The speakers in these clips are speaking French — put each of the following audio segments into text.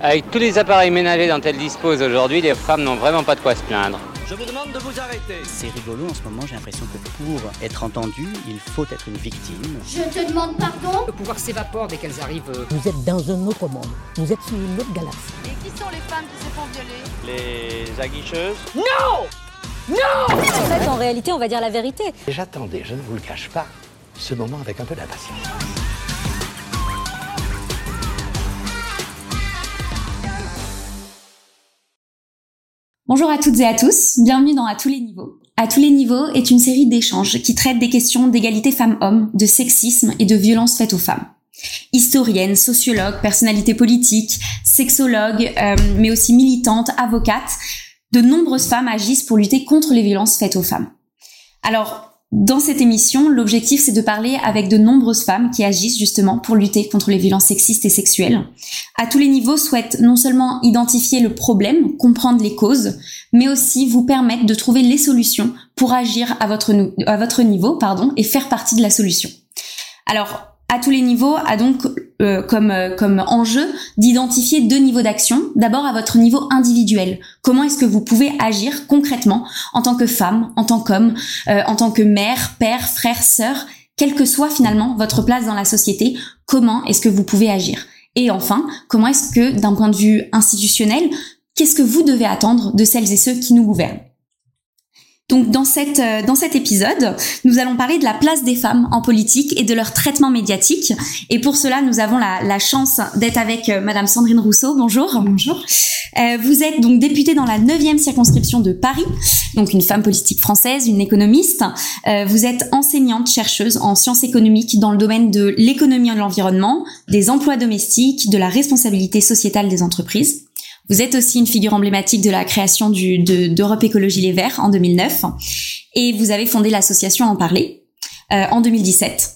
Avec tous les appareils ménagers dont elles disposent aujourd'hui, les femmes n'ont vraiment pas de quoi se plaindre. Je vous demande de vous arrêter. C'est rigolo en ce moment, j'ai l'impression que pour être entendu, il faut être une victime. Je te demande pardon Le pouvoir s'évapore dès qu'elles arrivent. Vous êtes dans un autre monde. Vous êtes sur une autre galaxie. Et qui sont les femmes qui se font violer Les aguicheuses En fait, en réalité, on va dire la vérité. J'attendais, je ne vous le cache pas, ce moment avec un peu d'impatience. Bonjour à toutes et à tous, bienvenue dans À tous les niveaux. À tous les niveaux est une série d'échanges qui traite des questions d'égalité femmes-hommes, de sexisme et de violences faites aux femmes. Historiennes, sociologues, personnalités politiques, sexologues, euh, mais aussi militantes, avocates, de nombreuses femmes agissent pour lutter contre les violences faites aux femmes. Alors, dans cette émission, l'objectif c'est de parler avec de nombreuses femmes qui agissent justement pour lutter contre les violences sexistes et sexuelles. À tous les niveaux souhaitent non seulement identifier le problème, comprendre les causes, mais aussi vous permettre de trouver les solutions pour agir à votre, niveau pardon, et faire partie de la solution. Alors, à tous les niveaux a donc euh, comme, euh, comme enjeu d'identifier deux niveaux d'action. D'abord à votre niveau individuel. Comment est-ce que vous pouvez agir concrètement en tant que femme, en tant qu'homme, euh, en tant que mère, père, frère, sœur, quelle que soit finalement votre place dans la société, comment est-ce que vous pouvez agir? Et enfin, comment est-ce que d'un point de vue institutionnel, qu'est-ce que vous devez attendre de celles et ceux qui nous gouvernent? Donc dans cette euh, dans cet épisode, nous allons parler de la place des femmes en politique et de leur traitement médiatique. Et pour cela, nous avons la, la chance d'être avec euh, Madame Sandrine Rousseau. Bonjour. Bonjour. vous êtes donc députée dans la 9e circonscription de Paris, donc une femme politique française, une économiste. Euh, vous êtes enseignante chercheuse en sciences économiques dans le domaine de l'économie et de l'environnement, des emplois domestiques, de la responsabilité sociétale des entreprises. Vous êtes aussi une figure emblématique de la création du, de, d'Europe Écologie Les Verts en 2009 et vous avez fondé l'association En Parler euh, en 2017.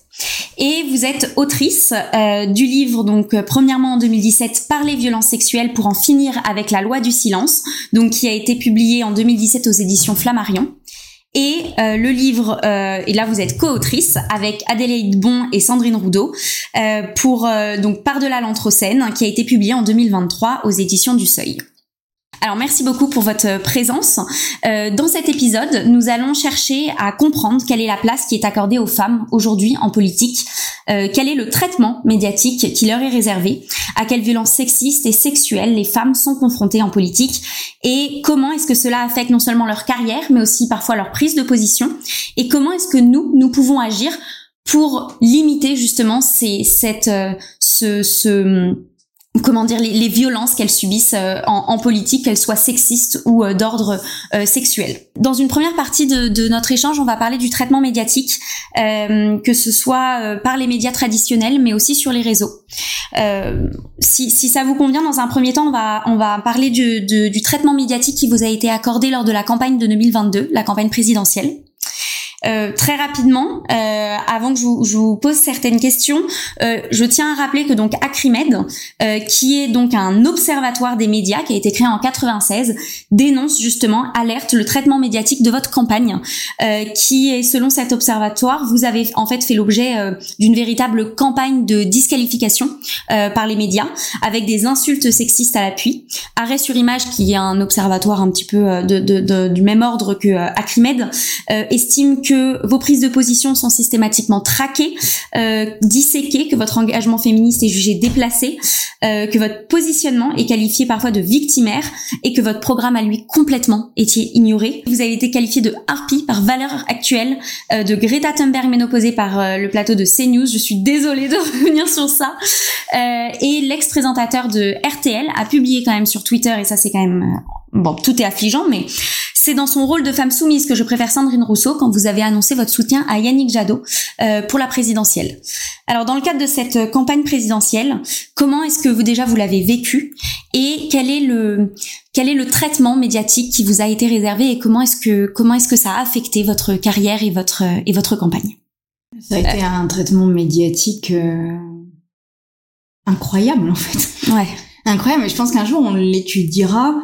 Et vous êtes autrice euh, du livre, donc euh, premièrement en 2017, Par les violences sexuelles pour en finir avec la loi du silence, donc qui a été publié en 2017 aux éditions Flammarion. Et euh, le livre, euh, et là vous êtes co-autrice avec Adélaïde Bon et Sandrine Roudot, euh, pour donc Par-delà l'Anthropocène, qui a été publié en 2023 aux éditions du Seuil. Alors merci beaucoup pour votre présence. Euh, dans cet épisode, nous allons chercher à comprendre quelle est la place qui est accordée aux femmes aujourd'hui en politique, euh, quel est le traitement médiatique qui leur est réservé, à quelles violences sexistes et sexuelles les femmes sont confrontées en politique et comment est-ce que cela affecte non seulement leur carrière mais aussi parfois leur prise de position et comment est-ce que nous, nous pouvons agir pour limiter justement ces, cette, euh, ce, ce comment dire les, violences qu'elles subissent euh, en, politique, qu'elles soient sexistes ou euh, d'ordre euh, sexuel. Dans une première partie de, notre échange, on va parler du traitement médiatique, que ce soit par les médias traditionnels, mais aussi sur les réseaux. Si, ça vous convient, dans un premier temps, on va on parler du traitement médiatique qui vous a été accordé lors de la campagne de 2022, la campagne présidentielle. Euh, très rapidement, euh, avant que je vous, je vous, pose certaines questions, euh, je tiens à rappeler que donc Acrimed, euh, qui est donc un observatoire des médias qui a été créé en 96, dénonce justement, alerte le traitement médiatique de votre campagne, euh, qui est selon cet observatoire, vous avez en fait fait l'objet euh, d'une véritable campagne de disqualification par les médias, avec des insultes sexistes à l'appui. Arrêt sur image, qui est un observatoire un petit peu de, de, de, du même ordre que Acrimed, estime que que vos prises de position sont systématiquement traquées, euh, disséquées, que votre engagement féministe est jugé déplacé, euh, que votre positionnement est qualifié parfois de victimaire et que votre programme à lui complètement est ignoré. Vous avez été qualifié de harpie par Valeur Actuelle, euh, de Greta Thunberg ménopausée par euh, le plateau de CNews. Je suis désolée de revenir sur ça. Euh, et l'ex-présentateur de RTL a publié quand même sur Twitter, et ça c'est quand même... Bon, tout est affligeant, mais c'est dans son rôle de femme soumise que je préfère Sandrine Rousseau quand vous avez annoncé votre soutien à Yannick Jadot euh, pour la présidentielle. Alors dans le cadre de cette campagne présidentielle, comment est-ce que vous déjà vous l'avez vécu et quel est le quel est le traitement médiatique qui vous a été réservé et comment est-ce que comment est-ce que ça a affecté votre carrière et votre et votre campagne? Ça a été un traitement médiatique euh, incroyable en fait. Ouais. Incroyable. Mais je pense qu'un jour on l'étudiera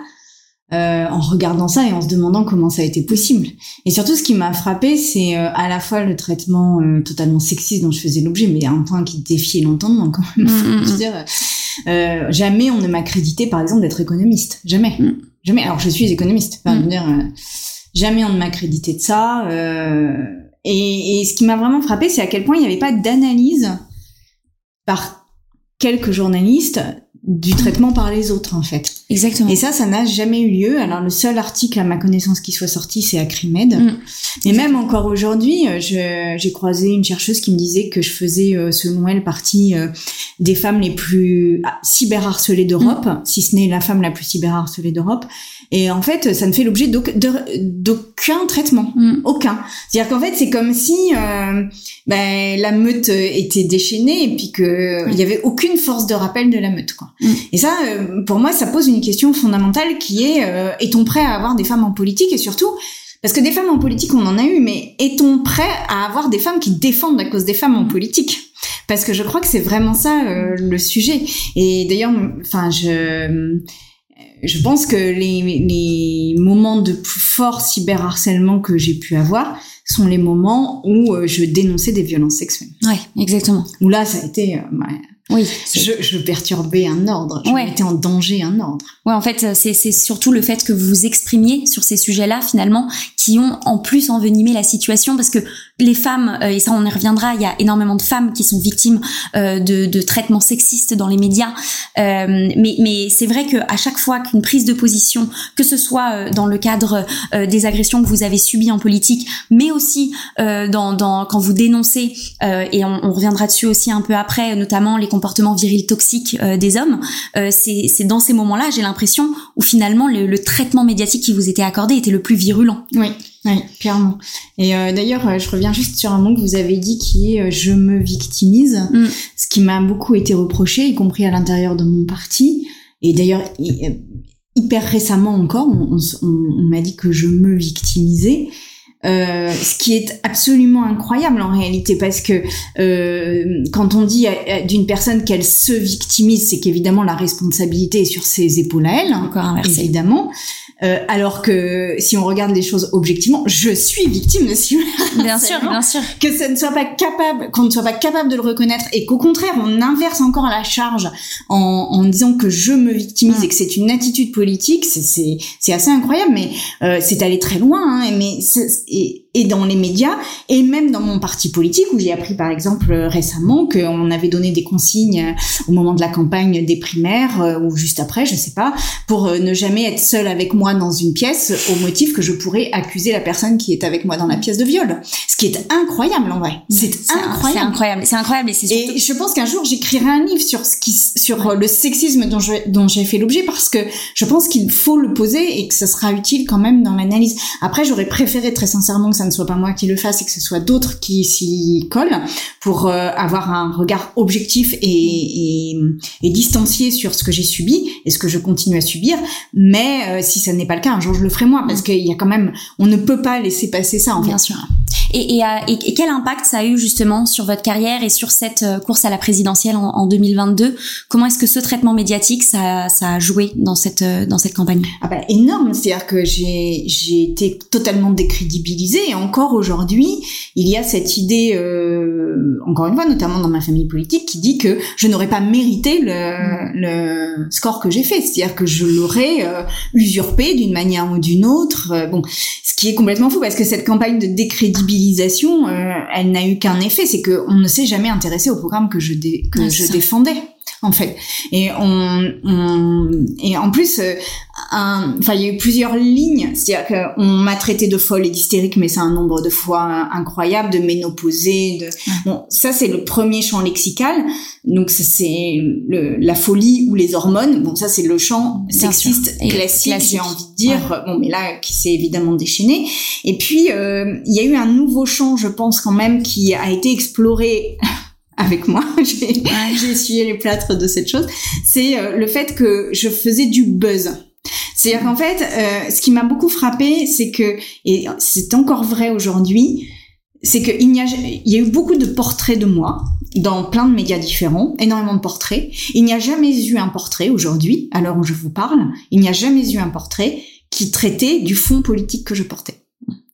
euh, en regardant ça et en se demandant comment ça a été possible. Et surtout, ce qui m'a frappé, c'est euh, à la fois le traitement euh, totalement sexiste dont je faisais l'objet, mais un point qui défiait l'entendement quand même. Mm, mm, je veux mm. dire, euh, jamais on ne m'a crédité, par exemple, d'être économiste. Jamais. Jamais. Alors, je suis économiste. Enfin, je veux dire, euh, jamais on ne m'a crédité de ça. euh, et, et ce qui m'a vraiment frappé, c'est à quel point il n'y avait pas d'analyse par quelques journalistes du traitement par les autres, en fait. Exactement. Et ça, ça n'a jamais eu lieu. Alors, le seul article à ma connaissance qui soit sorti, c'est Acrimed. Mm. Mais même encore aujourd'hui, euh, j'ai croisé une chercheuse qui me disait que je faisais, euh, selon elle, partie euh, des femmes les plus ah, cyberharcelées d'Europe, Mm. si ce n'est la femme la plus cyberharcelée d'Europe. Et en fait, ça ne fait l'objet d'aucun traitement. Mm. Aucun. C'est-à-dire qu'en fait, c'est comme si euh, ben, la meute était déchaînée et puis que il y avait aucune force de rappel de la meute. Quoi. Mm. Et ça, pour moi, ça pose une question fondamentale qui est euh, est-on prêt à avoir des femmes en politique et surtout parce que des femmes en politique, on en a eu, mais est-on prêt à avoir des femmes qui défendent la cause des femmes en politique? Parce que je crois que c'est vraiment ça euh, le sujet. Et d'ailleurs, enfin, je je pense que les, les moments de plus fort cyberharcèlement que j'ai pu avoir sont les moments où euh, je dénonçais des violences sexuelles. Ouais, exactement. Où là, ça a été, euh, ouais, Oui. je, je perturbais un ordre, je Ouais. mettais en danger un ordre. Ouais, en fait, c'est c'est surtout le fait que vous vous exprimiez sur ces sujets-là, finalement, qui ont en plus envenimé la situation, parce que les femmes, euh, et ça on y reviendra, il y a énormément de femmes qui sont victimes euh, de, de traitements sexistes dans les médias, Euh, mais, mais c'est vrai qu'à chaque fois qu'une prise de position, que ce soit euh, dans le cadre euh, des agressions que vous avez subies en politique, mais aussi dans, dans, quand vous dénoncez, et on, on reviendra dessus aussi un peu après, notamment les comportements virils toxiques des hommes, c'est c'est dans ces moments-là, j'ai l'impression, où finalement le, le traitement médiatique qui vous était accordé était le plus virulent. Oui, oui, clairement. Et euh, d'ailleurs, euh, je reviens juste sur un mot que vous avez dit qui est euh, je me victimise, Mm. ce qui m'a beaucoup été reproché, y compris à l'intérieur de mon parti. Et d'ailleurs, hy- hyper récemment encore, on, m'a dit que je me victimisais. Euh, ce qui est absolument incroyable en réalité parce que euh, quand on dit d'une personne qu'elle se victimise, c'est qu'évidemment la responsabilité est sur ses épaules à elle, hein, Encore inversé. évidemment. Euh, alors que si on regarde les choses objectivement, je suis victime de ce Bien sûr, bien sûr. que ça ne soit pas capable, qu'on ne soit pas capable de le reconnaître et qu'au contraire on inverse encore la charge en, en disant que je me victimise et que c'est une attitude politique, c'est assez incroyable, mais euh, c'est allé très loin. Hein, mais et, et dans les médias et même dans mon parti politique où j'ai appris par exemple euh, récemment qu'on avait donné des consignes euh, au moment de la campagne des primaires euh, ou juste après, je sais pas, pour ne jamais être seule avec moi dans une pièce au motif que je pourrais accuser la personne qui est avec moi dans la pièce de viol. Ce qui est incroyable en vrai. C'est C'est un- C'est incroyable. incroyable. C'est incroyable et surtout. Et je pense qu'un jour j'écrirai un livre sur ce qui, sur le sexisme dont je, dont j'ai fait l'objet parce que je pense qu'il faut le poser et que ça sera utile quand même dans l'analyse. Après, j'aurais préféré très sincèrement que ça ne soit pas moi qui le fasse et que ce soit d'autres qui s'y collent pour euh, avoir un regard objectif et, et, et distancié sur ce que j'ai subi et ce que je continue à subir. Mais euh, si ça n'est pas le cas, un jour je le ferai moi parce qu'il y a quand même, on ne peut pas laisser passer ça en fait. Bien sûr. Et, et, euh, et- quel impact ça a eu justement sur votre carrière et sur cette euh, course à la présidentielle en, en 2022 Comment est-ce que ce traitement médiatique ça, ça a joué dans cette euh, dans cette campagne? Ah bah énorme, c'est-à-dire que j'ai j'ai été totalement décrédibilisée. Et encore aujourd'hui, il y a cette idée, euh, encore une fois, notamment dans ma famille politique, qui dit que je n'aurais pas mérité le, le score que j'ai fait, c'est-à-dire que je l'aurais euh, usurpé d'une manière ou d'une autre. Euh, bon, ce qui est complètement fou parce que cette campagne de décrédibilisation, euh, elle n'a eu qu'un effet, c'est qu'on ne s'est jamais intéressé au programme que je dé- que défendais en fait. Et on, on et en plus, euh, enfin il y a eu plusieurs lignes, c'est-à-dire qu'on m'a traité de folle et d'hystérique, mais c'est un nombre de fois incroyable, de ménopausée, de bon ça c'est le premier champ lexical, donc ça, c'est le- la folie ou les hormones, bon ça c'est le champ sexiste classique, classique. j'ai envie de dire, bon mais là qui s'est évidemment déchaîné. Et puis euh, il y a eu un nouveau champ, je pense quand même, qui a été exploré avec moi. J'ai essuyé les plâtres de cette chose. C'est euh, le fait que je faisais du buzz. C'est-à-dire qu'en fait, euh, ce qui m'a beaucoup frappé, c'est que, et c'est encore vrai aujourd'hui, c'est qu'il y a, il y a eu beaucoup de portraits de moi dans plein de médias différents, énormément de portraits. Il n'y a jamais eu un portrait aujourd'hui, à l'heure où je vous parle, il n'y a jamais eu un portrait qui traitait du fond politique que je portais.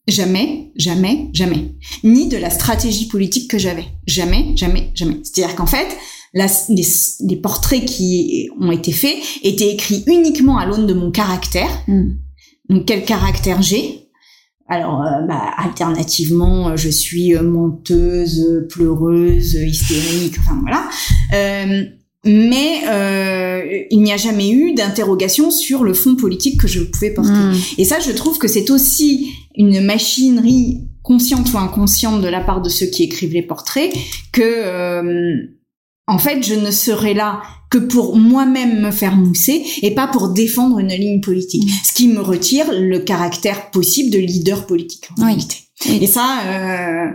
Jamais, jamais, jamais. Ni de la stratégie politique que j'avais. Jamais, jamais, jamais. C'est-à-dire qu'en fait, les, portraits qui ont été faits étaient écrits uniquement à l'aune de mon caractère. Hmm. Donc quel caractère j'ai? Alors, euh, bah, alternativement, je suis menteuse, pleureuse, hystérique, enfin voilà. Euh, mais euh, il n'y a jamais eu d'interrogation sur le fond politique que je pouvais porter. Hmm. Et ça, je trouve que c'est aussi une machinerie consciente ou inconsciente de la part de ceux qui écrivent les portraits que euh, en fait je ne serai là que pour moi-même me faire mousser et pas pour défendre une ligne politique. Hmm. Ce qui me retire le caractère possible de leader politique en réalité. Et ça, euh,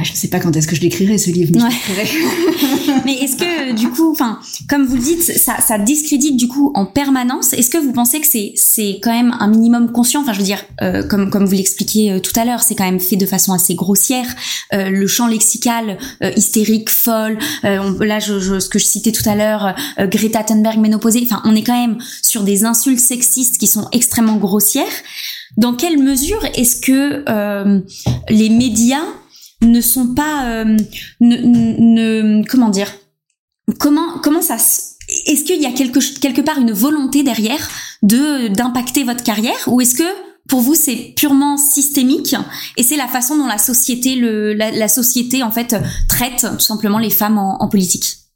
ah, je ne sais pas quand est-ce que je l'écrirai ce livre. Mais, est-ce que du coup, enfin, comme vous le dites, ça, ça discrédite du coup en permanence. Est-ce que vous pensez que c'est c'est quand même un minimum conscient? Enfin, je veux dire, euh, comme comme vous l'expliquiez euh, tout à l'heure, c'est quand même fait de façon assez grossière. Euh, le champ lexical hystérique, folle. là, je, je, ce que je citais tout à l'heure, Greta Thunberg ménopausée. Enfin, on est quand même sur des insultes sexistes qui sont extrêmement grossières. Dans quelle mesure est-ce que les médias ne sont pas euh, ne, ne, comment dire comment comment ça est-ce qu'il y a quelque quelque part une volonté derrière de d'impacter votre carrière ou est-ce que pour vous c'est purement systémique et c'est la façon dont la société le la, société en fait traite tout simplement les femmes en politique?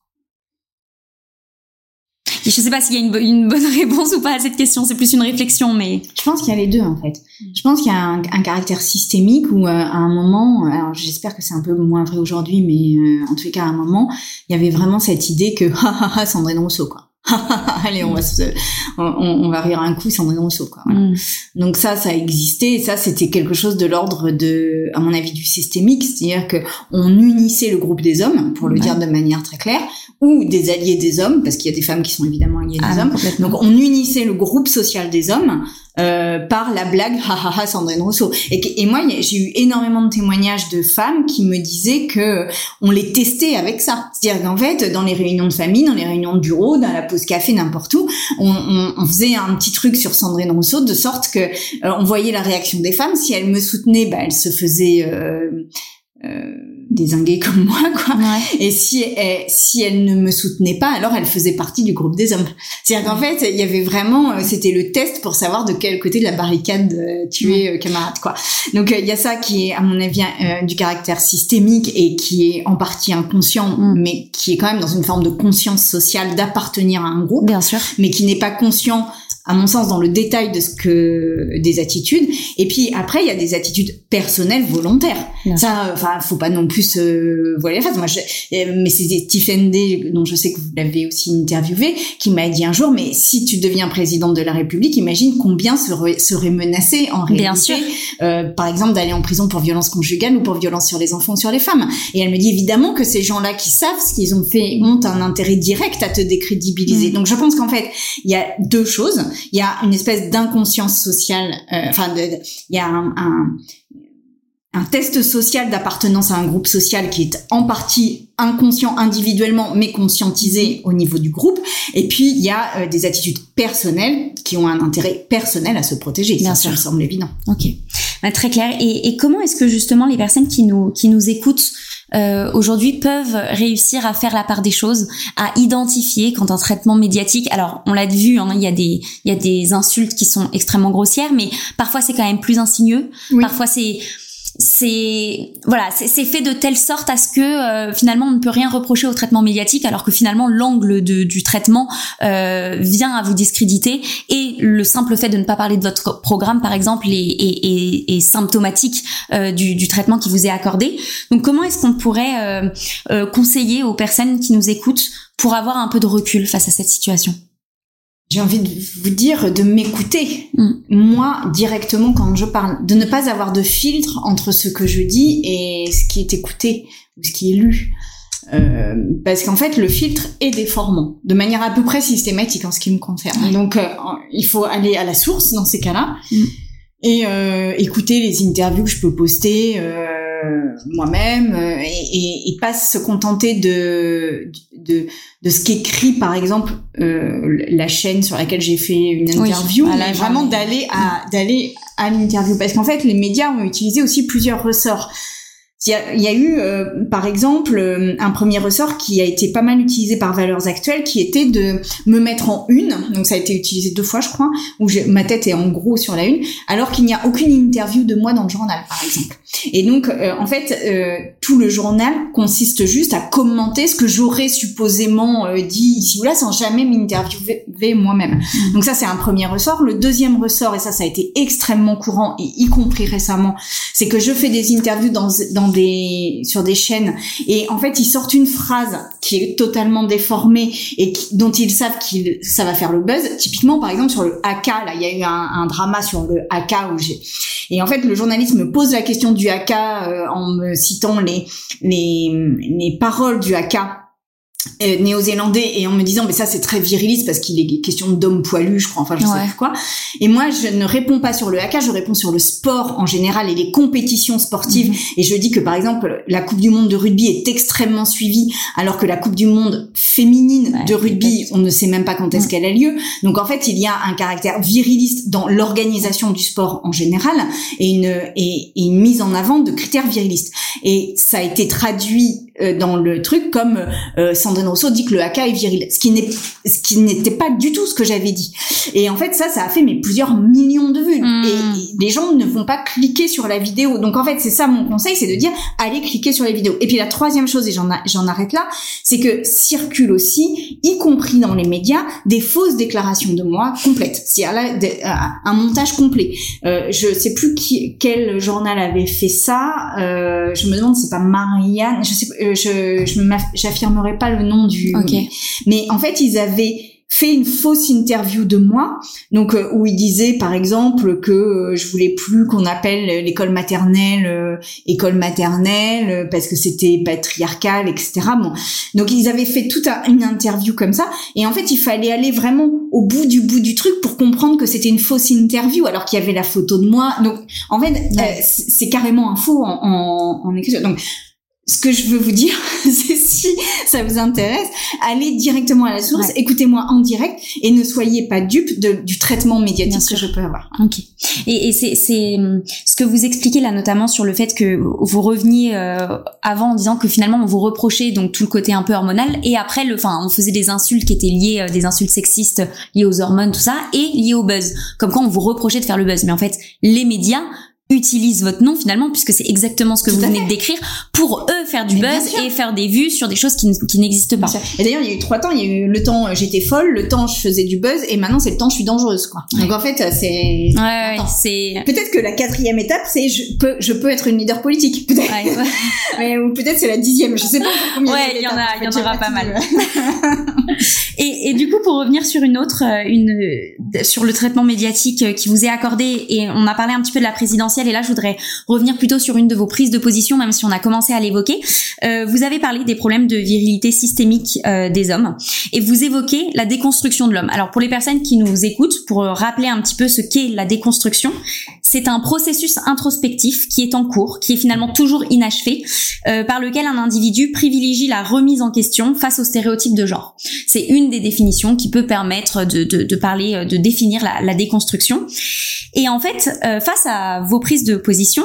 Je sais pas s'il y a une, une, bonne réponse ou pas à cette question, c'est plus une réflexion, mais... Je pense qu'il y a les deux, en fait. Je pense qu'il y a un, un, caractère systémique où, euh, à un moment, alors j'espère que c'est un peu moins vrai aujourd'hui, mais euh, en tout cas, à un moment, il y avait vraiment cette idée que, ha ha ha, Sandrine Rousseau, quoi. Allez, on va se, on, on, va rire un coup, Sandrine Rousseau, quoi. Mm. Donc ça, ça existait, et ça, c'était quelque chose de l'ordre de, à mon avis, du systémique, c'est-à-dire que on unissait le groupe des hommes, pour le dire de manière très claire, ou des alliés des hommes, parce qu'il y a des femmes qui sont évidemment alliées des ah, hommes. Donc on unissait le groupe social des hommes euh, par la blague ha ha ha Sandrine Rousseau. Et, et moi j'ai eu énormément de témoignages de femmes qui me disaient que on les testait avec ça. C'est-à-dire qu'en fait dans les réunions de famille, dans les réunions de bureau, dans la pause café, n'importe où, on, on, on, faisait un petit truc sur Sandrine Rousseau de sorte que euh, on voyait la réaction des femmes. Si elles me soutenaient, bah, elles se faisaient euh, euh, désinguée comme moi, quoi. Et si elle, si elle ne me soutenait pas, alors elle faisait partie du groupe des hommes. C'est-à-dire qu'en fait, il y avait vraiment, euh, c'était le test pour savoir de quel côté de la barricade euh, tu es, euh, camarade, quoi. Donc il y a ça qui est, à mon avis, du caractère systémique et qui est en partie inconscient, mm. mais qui est quand même dans une forme de conscience sociale d'appartenir à un groupe. Bien sûr. Mais qui n'est pas conscient à mon sens, dans le détail de ce que des attitudes. Et puis après, il y a des attitudes personnelles volontaires. Ça, enfin, faut pas non plus se voiler la face. Moi, je, mais c'est Stephen Day, dont je sais que vous l'avez aussi interviewé, qui m'a dit un jour, mais si tu deviens présidente de la République, imagine combien seraient, seraient menacés en réalité. Bien sûr. Euh, par exemple, d'aller en prison pour violence conjugale ou pour violence sur les enfants ou sur les femmes. Et elle me dit évidemment que ces gens-là qui savent ce qu'ils ont fait ont un intérêt direct à te décrédibiliser. Mm. Donc je pense qu'en fait, il y a deux choses il y a une espèce d'inconscience sociale, euh, enfin, il y a un, un, test social d'appartenance à un groupe social qui est en partie inconscient individuellement, mais conscientisé au niveau du groupe. Et puis, il y a euh, des attitudes personnelles qui ont un intérêt personnel à se protéger. Bien ça, sûr. ça me semble évident. Ok, bah, très clair. Et, et comment est-ce que justement les personnes qui nous qui nous écoutent euh, aujourd'hui peuvent réussir à faire la part des choses, à identifier quand un traitement médiatique. Alors on l'a vu, hein, il y a des il y a des insultes qui sont extrêmement grossières, mais parfois c'est quand même plus insinueux. Parfois c'est c'est voilà, c'est fait de telle sorte à ce que euh, finalement on ne peut rien reprocher au traitement médiatique, alors que finalement l'angle du traitement euh, vient à vous discréditer et le simple fait de ne pas parler de votre programme, par exemple, est, est, est, symptomatique euh, du, du, traitement qui vous est accordé. Donc comment est-ce qu'on pourrait conseiller aux personnes qui nous écoutent pour avoir un peu de recul face à cette situation? J'ai envie de vous dire de m'écouter mm. moi directement quand je parle, de ne pas avoir de filtre entre ce que je dis et ce qui est écouté ou ce qui est lu. Euh, parce qu'en fait, le filtre est déformant, de manière à peu près systématique en ce qui me concerne. Donc, euh, il faut aller à la source dans ces cas-là mm. et euh, écouter les interviews que je peux poster. Euh, moi-même et, et, et, pas se contenter de de, de ce qu'écrit par exemple la chaîne sur laquelle j'ai fait une interview, mais vraiment d'aller à d'aller à l'interview parce qu'en fait les médias ont utilisé aussi plusieurs ressorts. Il y a, eu, euh, par exemple, euh, un premier ressort qui a été pas mal utilisé par Valeurs Actuelles, qui était de me mettre en une. Donc ça a été utilisé deux fois, je crois, où ma tête est en gros sur la une, alors qu'il n'y a aucune interview de moi dans le journal, par exemple. Et donc, euh, en fait, tout le journal consiste juste à commenter ce que j'aurais supposément dit ici ou là, sans jamais m'interviewer moi-même. Donc ça, c'est un premier ressort. Le deuxième ressort, et ça, ça a été extrêmement courant, et y compris récemment, c'est que je fais des interviews dans, dans sur des chaînes et en fait ils sortent une phrase qui est totalement déformée et dont ils savent qu'il ça va faire le buzz. Typiquement par exemple sur le AK là, il y a eu un, drama sur le AK où j'ai et en fait le journaliste me pose la question du AK euh, en me citant les les les paroles du AK néo-zélandais et en me disant mais ça c'est très viriliste parce qu'il est question d'homme poilu je crois enfin je sais plus quoi. Et moi je ne réponds pas sur le haka je réponds sur le sport en général et les compétitions sportives. Mhm. et je dis que par exemple la coupe du monde de rugby est extrêmement suivie alors que la coupe du monde féminine de rugby on ne sait même pas quand est-ce mhm. qu'elle a lieu. Donc en fait il y a un caractère viriliste dans l'organisation du sport en général et une et, et une mise en avant de critères virilistes. Et ça a été traduit euh, dans le truc comme euh, Sandrine Rousseau dit que le haka est viril, ce qui n'est ce qui n'était pas du tout ce que j'avais dit. Et en fait ça ça a fait mais plusieurs millions de vues hmm. et, les gens ne vont pas cliquer sur la vidéo. Donc en fait c'est ça mon conseil, c'est de dire allez cliquer sur les vidéos. Et puis la troisième chose et j'en j'en arrête là, c'est que circule aussi, y compris dans les médias, des fausses déclarations de moi complètes. C'est-à-dire là un montage complet. Euh, je sais plus qui, quel journal avait fait ça. Euh, je me demande c'est pas Marianne, je sais euh, je j'affirmerai pas le nom du mais en fait ils avaient fait une fausse interview de moi, donc euh, où il disait par exemple que euh, je voulais plus qu'on appelle l'école maternelle école maternelle parce que c'était patriarcal, etc. Bon, donc ils avaient fait toute une interview comme ça, et en fait il fallait aller vraiment au bout du bout du truc pour comprendre que c'était une fausse interview alors qu'il y avait la photo de moi. Donc en fait c'est carrément un faux en, en, en écriture. Donc ce que je veux vous dire, c'est si ça vous intéresse, allez directement à la source, écoutez-moi en direct et ne soyez pas dupe du traitement médiatique que je peux avoir. Ok. Et, et c'est ce que vous expliquez là notamment sur le fait que vous reveniez euh, avant en disant que finalement on vous reprochait donc tout le côté un peu hormonal et après le, enfin on faisait des insultes qui étaient liées, euh, des insultes sexistes liées aux hormones tout ça et liées au buzz, comme quand on vous reprochait de faire le buzz. Mais en fait les médias utilise votre nom finalement puisque c'est exactement ce que vous venez de décrire pour eux faire du buzz et faire des vues sur des choses qui, qui n'existent pas. Et d'ailleurs il y a eu trois temps, il y a eu le temps euh, j'étais folle, le temps je faisais du buzz et maintenant c'est le temps je suis dangereuse quoi. Donc en fait c'est ouais, c'est peut-être que la quatrième étape c'est je peux je peux être une leader politique peut-être. Ouais, Mais ou peut-être c'est la dixième, je sais pas combien. Ouais, il y en a il y en aura pas mal. et, et du coup pour revenir sur une autre euh, une sur le traitement médiatique euh, qui vous est accordé et on a parlé un petit peu de la présidentielle et là je voudrais revenir plutôt sur une de vos prises de position, même si on a commencé à l'évoquer. Euh, vous avez parlé des problèmes de virilité systémique euh, des hommes et vous évoquez la déconstruction de l'homme. Alors pour les personnes qui nous écoutent, pour rappeler un petit peu ce qu'est la déconstruction, c'est un processus introspectif qui est en cours, qui est finalement toujours inachevé, euh, par lequel un individu privilégie la remise en question face aux stéréotypes de genre. C'est une des définitions qui peut permettre de, de, de parler, de définir la, la, déconstruction. Et en fait, face à vos prises de position.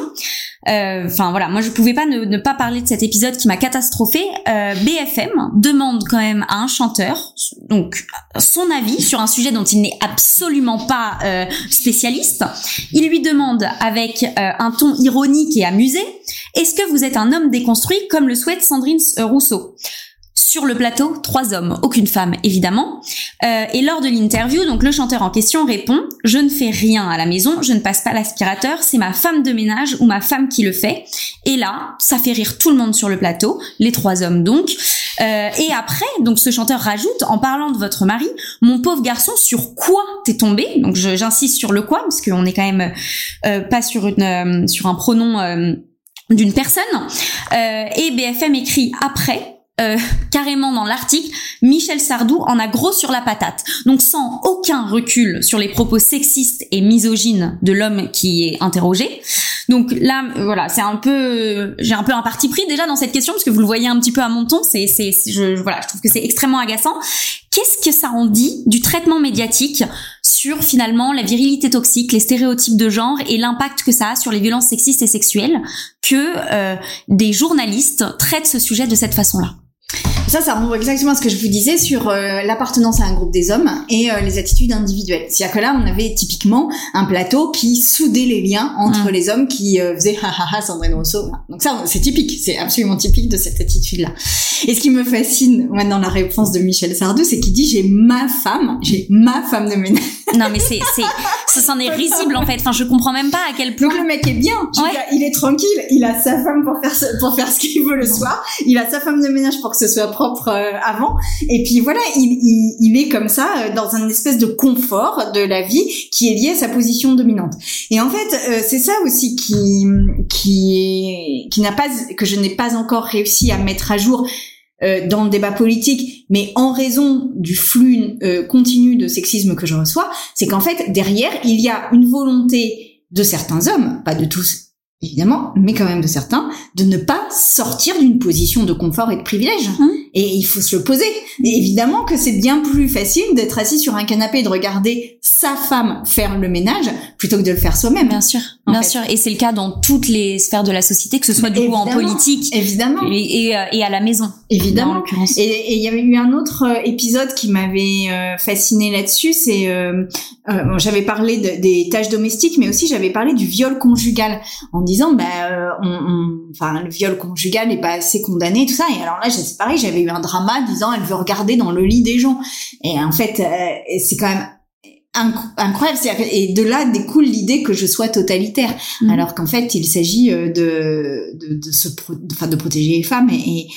Euh, enfin voilà, moi je pouvais pas ne, pas parler de cet épisode qui m'a catastrophé. Euh, BFM demande quand même à un chanteur donc son avis sur un sujet dont il n'est absolument pas euh, spécialiste. Il lui demande avec un ton ironique et amusé Est-ce que vous êtes un homme déconstruit comme le souhaite Sandrine Rousseau? Sur le plateau, trois hommes, aucune femme évidemment. Euh, et lors de l'interview, donc le chanteur en question répond "Je ne fais rien à la maison, je ne passe pas l'aspirateur, c'est ma femme de ménage ou ma femme qui le fait." Et là, ça fait rire tout le monde sur le plateau, les trois hommes donc. Euh, et après, donc ce chanteur rajoute en parlant de votre mari, "Mon pauvre garçon, sur quoi t'es tombé? Donc j'insiste sur le quoi parce qu'on est quand même euh, pas sur une euh, sur un pronom euh, d'une personne. et BFM écrit après euh, carrément dans l'article, Michel Sardou en a gros sur la patate. Donc sans aucun recul sur les propos sexistes et misogynes de l'homme qui est interrogé. Donc là, voilà, c'est un peu, j'ai un peu un parti pris déjà dans cette question parce que vous le voyez un petit peu à mon ton. C'est, c'est, je, voilà, je trouve que c'est extrêmement agaçant. Qu'est-ce que ça en dit du traitement médiatique sur finalement la virilité toxique, les stéréotypes de genre et l'impact que ça a sur les violences sexistes et sexuelles que euh, des journalistes traitent ce sujet de cette façon-là? Ça, ça renvoie exactement à ce que je vous disais sur euh, l'appartenance à un groupe des hommes et euh, les attitudes individuelles. C'est-à-dire que là, on avait typiquement un plateau qui soudait les liens entre mm. les hommes qui euh, faisaient ha ha ha Sandrine Rousseau. Donc ça, c'est typique, c'est absolument typique de cette attitude-là. Et ce qui me fascine, dans la réponse de Michel Sardou, c'est qu'il dit j'ai ma femme, j'ai ma femme de ménage. Non, mais c'est, c'est, ça s'en est risible en fait. Enfin, je comprends même pas à quel point. Donc le mec est bien. il est tranquille. Il a sa femme pour faire pour faire ce qu'il veut le soir. Il a sa femme de ménage pour que ce soit propre euh, avant. Et puis voilà, il, est comme ça euh, dans un espèce de confort de la vie qui est lié à sa position dominante. Et en fait, euh, c'est ça aussi qui qui qui n'a pas que je n'ai pas encore réussi à mettre à jour. dans le débat politique, mais en raison du flux continu de sexisme que je reçois, c'est qu'en fait derrière il y a une volonté de certains hommes, pas de tous évidemment, mais quand même de certains, de ne pas sortir d'une position de confort et de privilège. Hum. Et il faut se le poser. Et évidemment que c'est bien plus facile d'être assis sur un canapé et de regarder sa femme faire le ménage plutôt que de le faire soi-même. Bien sûr, bien sûr. Et c'est le cas dans toutes les sphères de la société, que ce soit du coup en politique, évidemment, et, euh, et, à la maison, évidemment. Et il y avait eu un autre euh, épisode qui m'avait euh, fasciné là-dessus. C'est euh, j'avais parlé de, des tâches domestiques, mais aussi j'avais parlé du viol conjugal en disant, bah, on, on, enfin, le viol conjugal n'est pas assez condamné, tout ça. Et alors là, c'est pareil, j'avais eu un drama disant, elle veut regarder dans le lit des gens. Et en fait, c'est quand même incroyable. Et de là découle l'idée que je sois totalitaire, mm. alors qu'en fait, il s'agit euh, de, de, de, se enfin, de protéger les femmes et,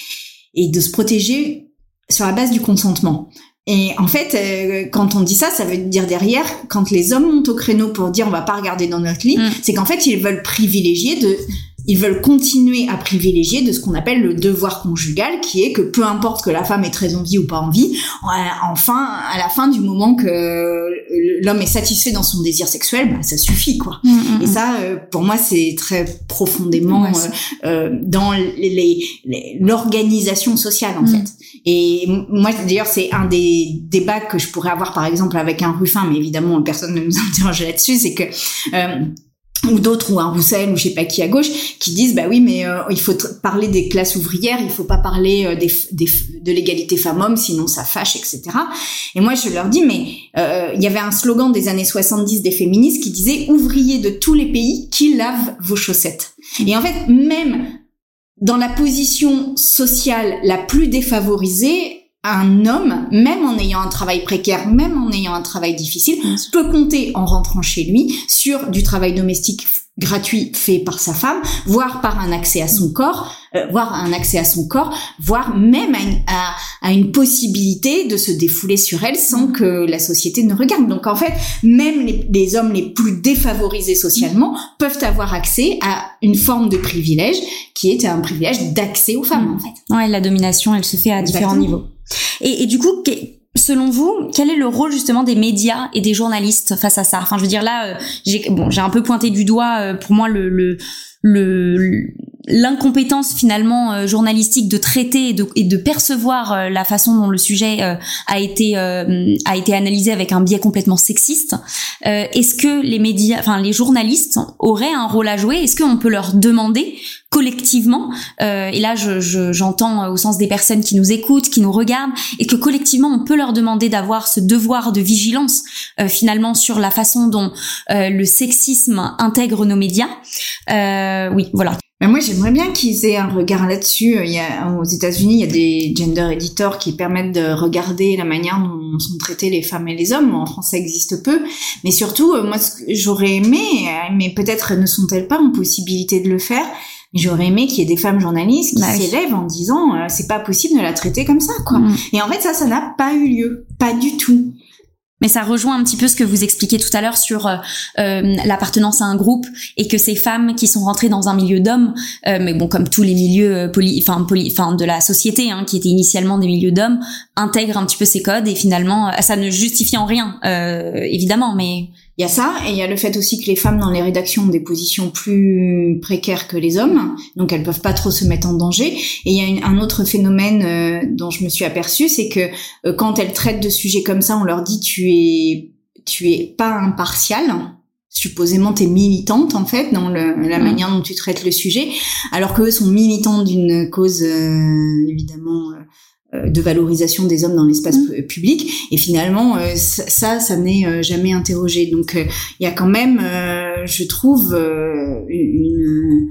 et de se protéger sur la base du consentement. Et en fait, euh, quand on dit ça, ça veut dire derrière, quand les hommes montent au créneau pour dire on va pas regarder dans notre lit, mm. c'est qu'en fait, ils veulent privilégier de ils veulent continuer à privilégier de ce qu'on appelle le devoir conjugal, qui est que peu importe que la femme ait très envie ou pas envie, enfin, à la fin du moment que l'homme est satisfait dans son désir sexuel, bah, ça suffit, quoi. Mm, mm, Et mm. ça, euh, pour moi, c'est très profondément euh, euh, dans l'organisation sociale, en fait. Et moi, d'ailleurs, c'est un des débats que je pourrais avoir, par exemple, avec un Ruffin, mais évidemment, personne ne nous interroge là-dessus, c'est que ou d'autres ou un Roussel ou je sais pas qui à gauche qui disent bah oui mais euh, il faut parler des classes ouvrières il faut pas parler euh, des, des, de l'égalité femmes-hommes sinon ça fâche etc et moi je leur dis mais euh, il y avait un slogan des années 70 des féministes qui disait ouvriers de tous les pays qui lavent vos chaussettes. Et en fait même dans la position sociale la plus défavorisée un homme, même en ayant un travail précaire, même en ayant un travail difficile, peut compter en rentrant chez lui sur du travail domestique gratuit fait par sa femme, voire par un accès à son corps, euh, voire un accès à son corps, voire même à une, possibilité de se défouler sur elle sans que la société ne regarde. Donc en fait, même les, hommes les plus défavorisés socialement peuvent avoir accès à une forme de privilège qui est un privilège d'accès aux femmes en fait. Ouais, la domination, elle se fait à différents niveaux. Et, et du coup, selon vous, quel est le rôle justement des médias et des journalistes face à ça? Enfin, je veux dire là, euh, j'ai bon, j'ai un peu pointé du doigt euh, pour moi le, le le l'incompétence finalement euh, journalistique de traiter et de, et de percevoir euh, la façon dont le sujet euh, a été a été analysé avec un biais complètement sexiste. Est-ce que les médias, enfin les journalistes auraient un rôle à jouer? Est-ce qu'on peut leur demander collectivement Et là, je, j'entends au sens des personnes qui nous écoutent, qui nous regardent, et que collectivement on peut leur demander d'avoir ce devoir de vigilance finalement sur la façon dont le sexisme intègre nos médias? oui, voilà. Mais moi, j'aimerais bien qu'ils aient un regard là-dessus. Il y a, aux États-Unis, il y a des gender editors qui permettent de regarder la manière dont sont traités les femmes et les hommes. En France, ça existe peu. Mais surtout, euh, moi, j'aurais aimé, euh, mais peut-être ne sont-elles pas en possibilité de le faire. J'aurais aimé qu'il y ait des femmes journalistes qui bah s'élèvent en disant euh, c'est pas possible de la traiter comme ça, quoi. Mm. Et en fait, ça, ça n'a pas eu lieu, pas du tout. Mais ça rejoint un petit peu ce que vous expliquiez tout à l'heure sur euh, euh, l'appartenance à un groupe et que ces femmes qui sont rentrées dans un milieu d'hommes, euh, mais bon comme tous les milieux poli, enfin, enfin de la société hein, qui étaient initialement des milieux d'hommes, intègrent un petit peu ces codes et finalement ça ne justifie en rien évidemment, mais Il y a ça, et il y a le fait aussi que les femmes dans les rédactions ont des positions plus précaires que les hommes, donc elles peuvent pas trop se mettre en danger. Et il y a un autre phénomène euh, dont je me suis aperçue, c'est que euh, quand elles traitent de sujets comme ça, on leur dit tu es tu es pas impartial. Supposément, t'es militante en fait dans le, la manière dont tu traites le sujet, alors qu'eux sont militants d'une cause euh, évidemment de valorisation des hommes dans l'espace Mm. pu- public. Et finalement, euh, ça, ça, n'est euh, jamais interrogé. Donc, euh, il y a quand même, euh, je trouve, euh, une,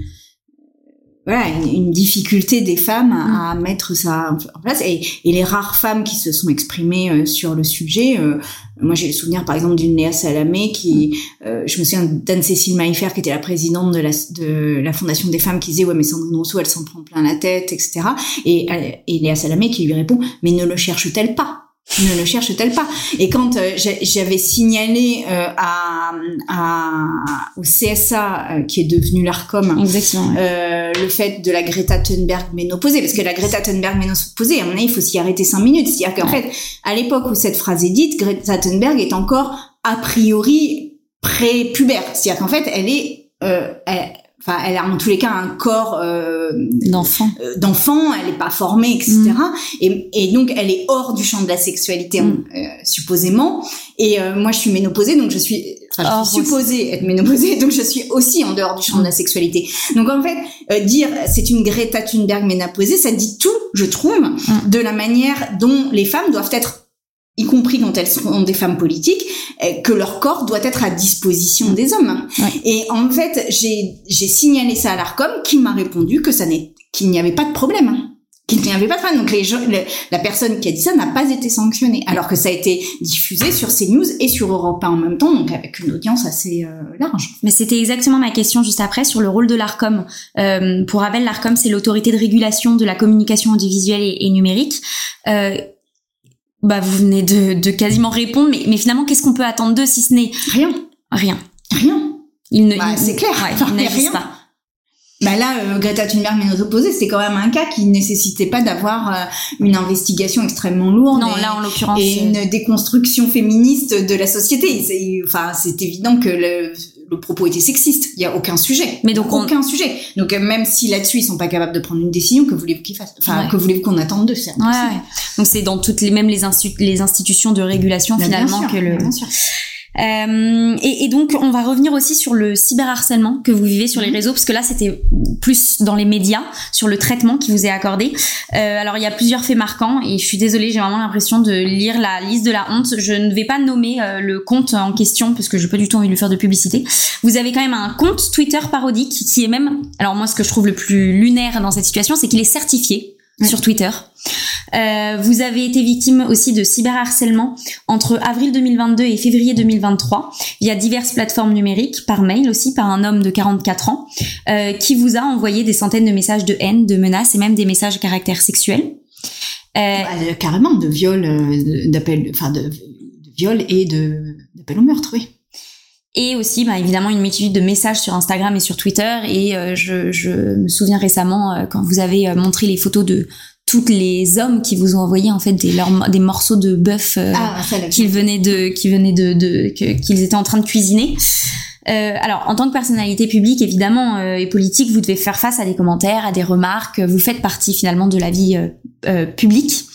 voilà, une, une difficulté des femmes à, à mettre ça en place. Et, et les rares femmes qui se sont exprimées euh, sur le sujet, euh, moi j'ai le souvenir par exemple d'une Léa Salamé qui, euh, je me souviens d'Anne-Cécile Maillefer qui était la présidente de la, de la Fondation des femmes qui disait ouais mais Sandrine Rousseau elle s'en prend plein la tête, etc. Et, euh, et Léa Salamé qui lui répond mais ne le cherche-t-elle pas? Ne le cherche-t-elle pas? Et quand euh, j'avais signalé euh, à, à, au CSA, euh, qui est devenu l'ARCOM, ouais. le fait de la Greta Thunberg ménopausée, parce que la Greta Thunberg ménopausée, à mon avis, il faut s'y arrêter cinq minutes. C'est-à-dire qu'en fait, à l'époque où cette phrase est dite, Greta Thunberg est encore a priori pré-pubère. C'est-à-dire qu'en fait, elle est, elle, enfin, elle a en tous les cas un corps euh, D'enfants. euh, d'enfant, elle est pas formée, etc. Et, et donc elle est hors du champ de la sexualité Mm. euh, supposément. Et euh, moi je suis ménopausée, donc je suis, enfin, je suis supposée être ménopausée, donc je suis aussi en dehors du champ de la sexualité. Donc en fait, euh, dire c'est une Greta Thunberg ménopausée, ça dit tout, je trouve, Mm. de la manière dont les femmes doivent être y compris quand elles sont des femmes politiques, euh, que leur corps doit être à disposition des hommes. Ouais. Et en fait, j'ai signalé ça à l'Arcom, qui m'a répondu que ça n'est qu'il n'y avait pas de problème. Qu'il n'y avait pas de problème. Donc les gens, le- la personne qui a dit ça n'a pas été sanctionnée, alors que ça a été diffusé sur CNews et sur Europe 1 en même temps, donc avec une audience assez euh, large. Mais c'était exactement ma question juste après sur le rôle de l'ARCOM. Euh, pour Ravel, l'ARCOM, c'est l'autorité de régulation de la communication audiovisuelle et, et numérique. Euh, bah, vous venez de, de quasiment répondre, mais, mais finalement, qu'est-ce qu'on peut attendre d'eux si ce n'est Rien, rien rien. Ils ne, Bah, c'est clair. ouais, Enfin, ils rien. pas. Bah là, euh, Greta Thunberg ménopausée, c'était quand même un cas qui nécessitait pas d'avoir euh, une investigation extrêmement lourde. Non, et- là, en l'occurrence, et euh, une déconstruction féministe de la société. C'est, enfin, c'est évident que le, le propos était sexiste. Il y a aucun sujet. Mais donc, on- aucun sujet. Donc euh, même si là-dessus ils sont pas capables de prendre une décision, que voulez-vous qu'ils fassent? Enfin, Ouais. que voulez-vous qu'on attende d'eux Ouais, ouais. Donc c'est dans toutes les mêmes les, les institutions de régulation Bah, bien finalement sûr, que le. bien sûr. Euh, et, et donc on va revenir aussi sur le cyberharcèlement que vous vivez sur les Mhm. réseaux parce que là c'était plus dans les médias sur le traitement qui vous est accordé. Euh, alors il y a plusieurs faits marquants et je suis désolée j'ai vraiment l'impression de lire la liste de la honte. Je ne vais pas nommer euh, le compte en question parce que j'ai pas du tout envie de lui faire de publicité. Vous avez quand même un compte Twitter parodique qui est même alors moi ce que je trouve le plus lunaire dans cette situation c'est qu'il est certifié Sur Twitter. Euh, vous avez été victime aussi de cyberharcèlement entre avril 2022 et février 2023 via diverses plateformes numériques, par mail aussi, par un homme de 44 ans, euh, qui vous a envoyé des centaines de messages de haine, de menaces et même des messages à caractère sexuel. Euh, Bah, euh, carrément de viol, euh, d'appel, enfin de, de viol et de d'appel au meurtre, oui. Et aussi bah, évidemment une multitude de messages sur Instagram et sur Twitter et euh, je, je me souviens récemment euh, quand vous avez euh, montré les photos de toutes les hommes qui vous ont envoyé en fait des, leurs- des morceaux de bœuf euh, Ah, qu'ils venaient de qui venaient de, de qu'ils étaient en train de cuisiner. Euh, alors, en tant que personnalité publique, évidemment, euh, et politique, vous devez faire face à des commentaires, à des remarques. Vous faites partie finalement de la vie euh, euh, publique.